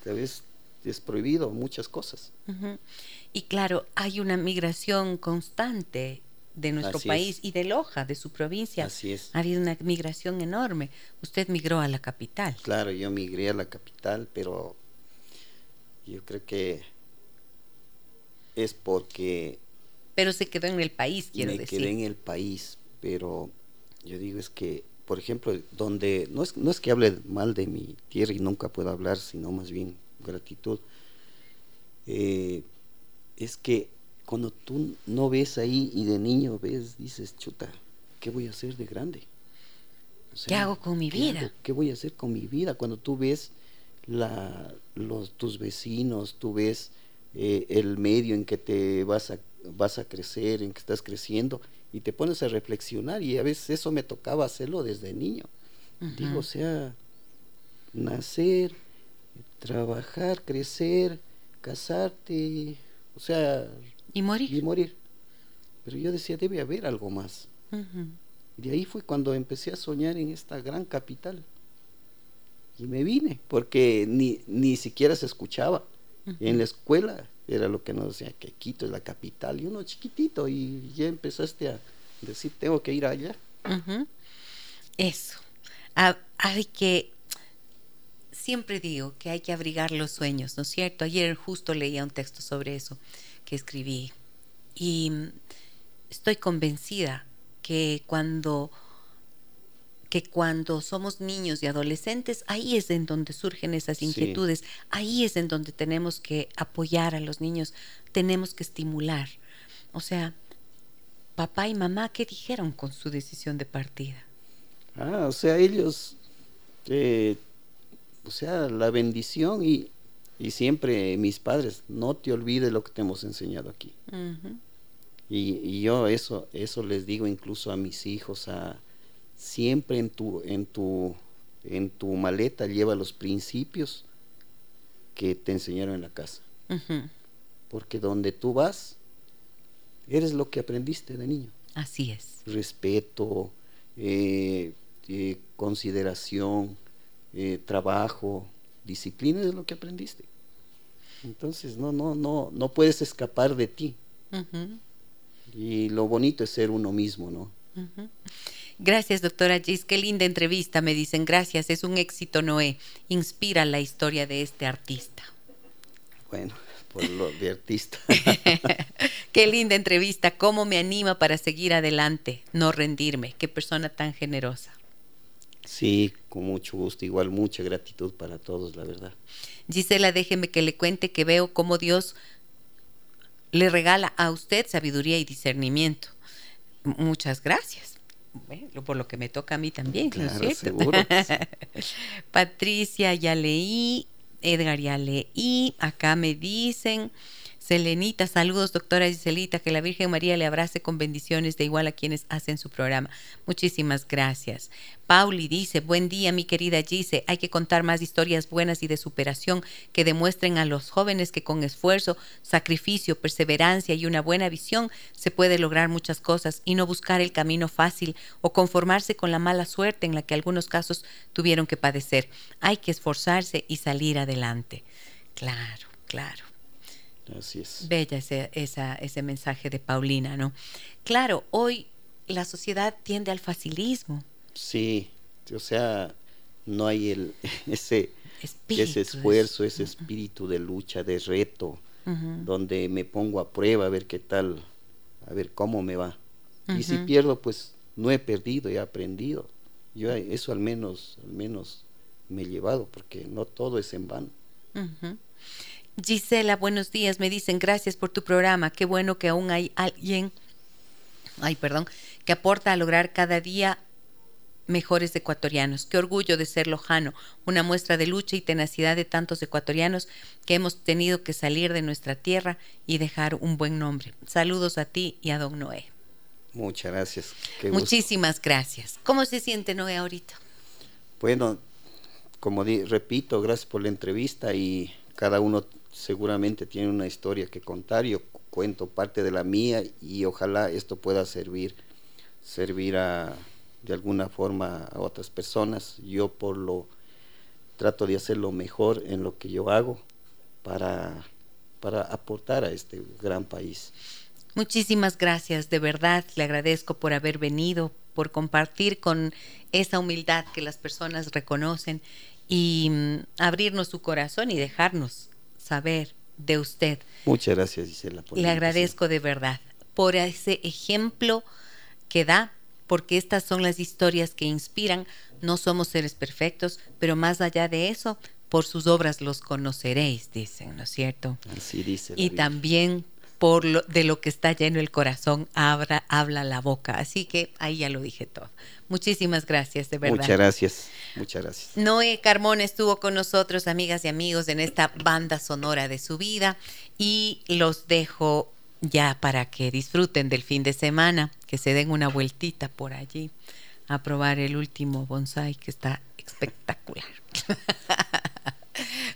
tal vez es prohibido muchas cosas.
Y claro, hay una migración constante de nuestro país y de Loja, de su provincia.
Así es.
Ha habido una migración enorme. Usted migró a la capital.
Claro, yo migré a la capital, pero yo creo que es porque...
Pero se quedó en el país, quiero decir.
Me quedé en el país, pero yo digo es que, por ejemplo, donde... No es, no es que hable mal de mi tierra y nunca puedo hablar, sino más bien gratitud. Eh, es que cuando tú no ves ahí y de niño ves, dices, chuta, ¿qué voy a hacer de grande?
¿Qué hago con mi vida?
¿Qué voy a hacer con mi vida? Cuando tú ves la, los, tus vecinos, tú ves eh, el medio en que te vas a, vas a crecer, en que estás creciendo, y te pones a reflexionar, y a veces eso me tocaba hacerlo desde niño. Digo, o sea, nacer, trabajar, crecer, casarte, o sea,
y morir.
Y morir. Pero yo decía, debe haber algo más. De ahí fue cuando empecé a soñar en esta gran capital. Y me vine, porque ni, ni siquiera se escuchaba. En la escuela era lo que nos decía, que Quito es la capital, y uno chiquitito, y ya empezaste a decir, tengo que ir allá.
Eso. hay que, siempre digo que hay que abrigar los sueños, ¿no es cierto? Ayer justo leía un texto sobre eso que escribí. Y estoy convencida que cuando que cuando somos niños y adolescentes, ahí es en donde surgen esas inquietudes, ahí es en donde tenemos que apoyar a los niños, tenemos que estimular. O sea, papá y mamá, ¿qué dijeron con su decisión de partida?
Ah, o sea, ellos, eh, o sea, la bendición y y siempre mis padres, no te olvides lo que te hemos enseñado aquí. y, yo eso, eso les digo incluso a mis hijos, a, siempre en tu, en, tu, en tu maleta lleva los principios que te enseñaron en la casa. Porque donde tú vas, eres lo que aprendiste de niño.
Así es.
Respeto, eh, eh, consideración, eh, trabajo, disciplina es lo que aprendiste. Entonces no, no, no, no puedes escapar de ti. Y lo bonito es ser uno mismo, ¿no?
Gracias, doctora Gis. Qué linda entrevista, me dicen. Gracias, es un éxito, Noé. Inspira la historia de este artista.
Bueno, por lo de artista.
Qué linda entrevista. ¿Cómo me anima para seguir adelante? No rendirme. Qué persona tan generosa.
Sí, con mucho gusto. Igual mucha gratitud para todos, la verdad.
Gisela, déjeme que le cuente que veo cómo Dios le regala a usted sabiduría y discernimiento. Muchas gracias. por lo que me toca a mí también, ¿no es
Seguro.
Patricia, ya leí. Edgar, ya leí. Acá me dicen. Selenita, saludos doctora Giselita, que la Virgen María le abrace con bendiciones de igual a quienes hacen su programa. Muchísimas gracias. Pauli dice, buen día mi querida Gise, hay que contar más historias buenas y de superación que demuestren a los jóvenes que con esfuerzo, sacrificio, perseverancia y una buena visión se puede lograr muchas cosas y no buscar el camino fácil o conformarse con la mala suerte en la que algunos casos tuvieron que padecer. Hay que esforzarse y salir adelante. Claro, claro.
Así es.
Bella ese, esa, ese mensaje de Paulina, ¿no? Claro, hoy la sociedad tiende al facilismo.
Sí, o sea, no hay el, ese, ese esfuerzo, ese espíritu de lucha, de reto, donde me pongo a prueba a ver qué tal, a ver cómo me va. Y si pierdo, pues no he perdido, he aprendido. Yo eso al menos, al menos me he llevado, porque no todo es en vano.
Gisela, buenos días. Me dicen gracias por tu programa. Qué bueno que aún hay alguien, ay, perdón, que aporta a lograr cada día mejores ecuatorianos. Qué orgullo de ser lojano, una muestra de lucha y tenacidad de tantos ecuatorianos que hemos tenido que salir de nuestra tierra y dejar un buen nombre. Saludos a ti y a don Noé.
Muchas gracias.
Muchísimas gracias. ¿Cómo se siente Noé ahorita?
Bueno, como repito, gracias por la entrevista y cada uno seguramente tiene una historia que contar, yo cuento parte de la mía y ojalá esto pueda servir servir a, de alguna forma a otras personas. Yo por lo trato de hacer lo mejor en lo que yo hago para, para aportar a este gran país.
Muchísimas gracias, de verdad, le agradezco por haber venido, por compartir con esa humildad que las personas reconocen y mm, abrirnos su corazón y dejarnos saber de usted.
Muchas gracias, Gisela.
Le agradezco de verdad por ese ejemplo que da, porque estas son las historias que inspiran. No somos seres perfectos, pero más allá de eso, por sus obras los conoceréis, dicen, ¿no es cierto?
Así dice.
y también por lo, de lo que está lleno el corazón, abra, habla la boca. Así que ahí ya lo dije todo. Muchísimas gracias, de verdad.
Muchas gracias, muchas gracias.
Noé Carmón estuvo con nosotros, amigas y amigos, en esta banda sonora de su vida y los dejo ya para que disfruten del fin de semana, que se den una vueltita por allí a probar el último bonsai que está espectacular.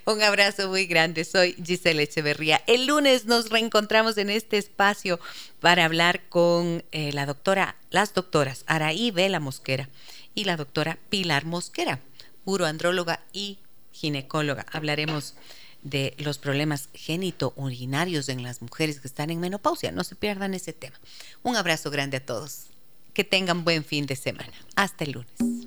Un abrazo muy grande. Soy Gisela Echeverría. El lunes nos reencontramos en este espacio para hablar con eh, la doctora, las doctoras Araí Vela Mosquera y la doctora Pilar Mosquera, uroandróloga y ginecóloga. Hablaremos de los problemas génito-urinarios en las mujeres que están en menopausia. No se pierdan ese tema. Un abrazo grande a todos. Que tengan buen fin de semana. Hasta el lunes.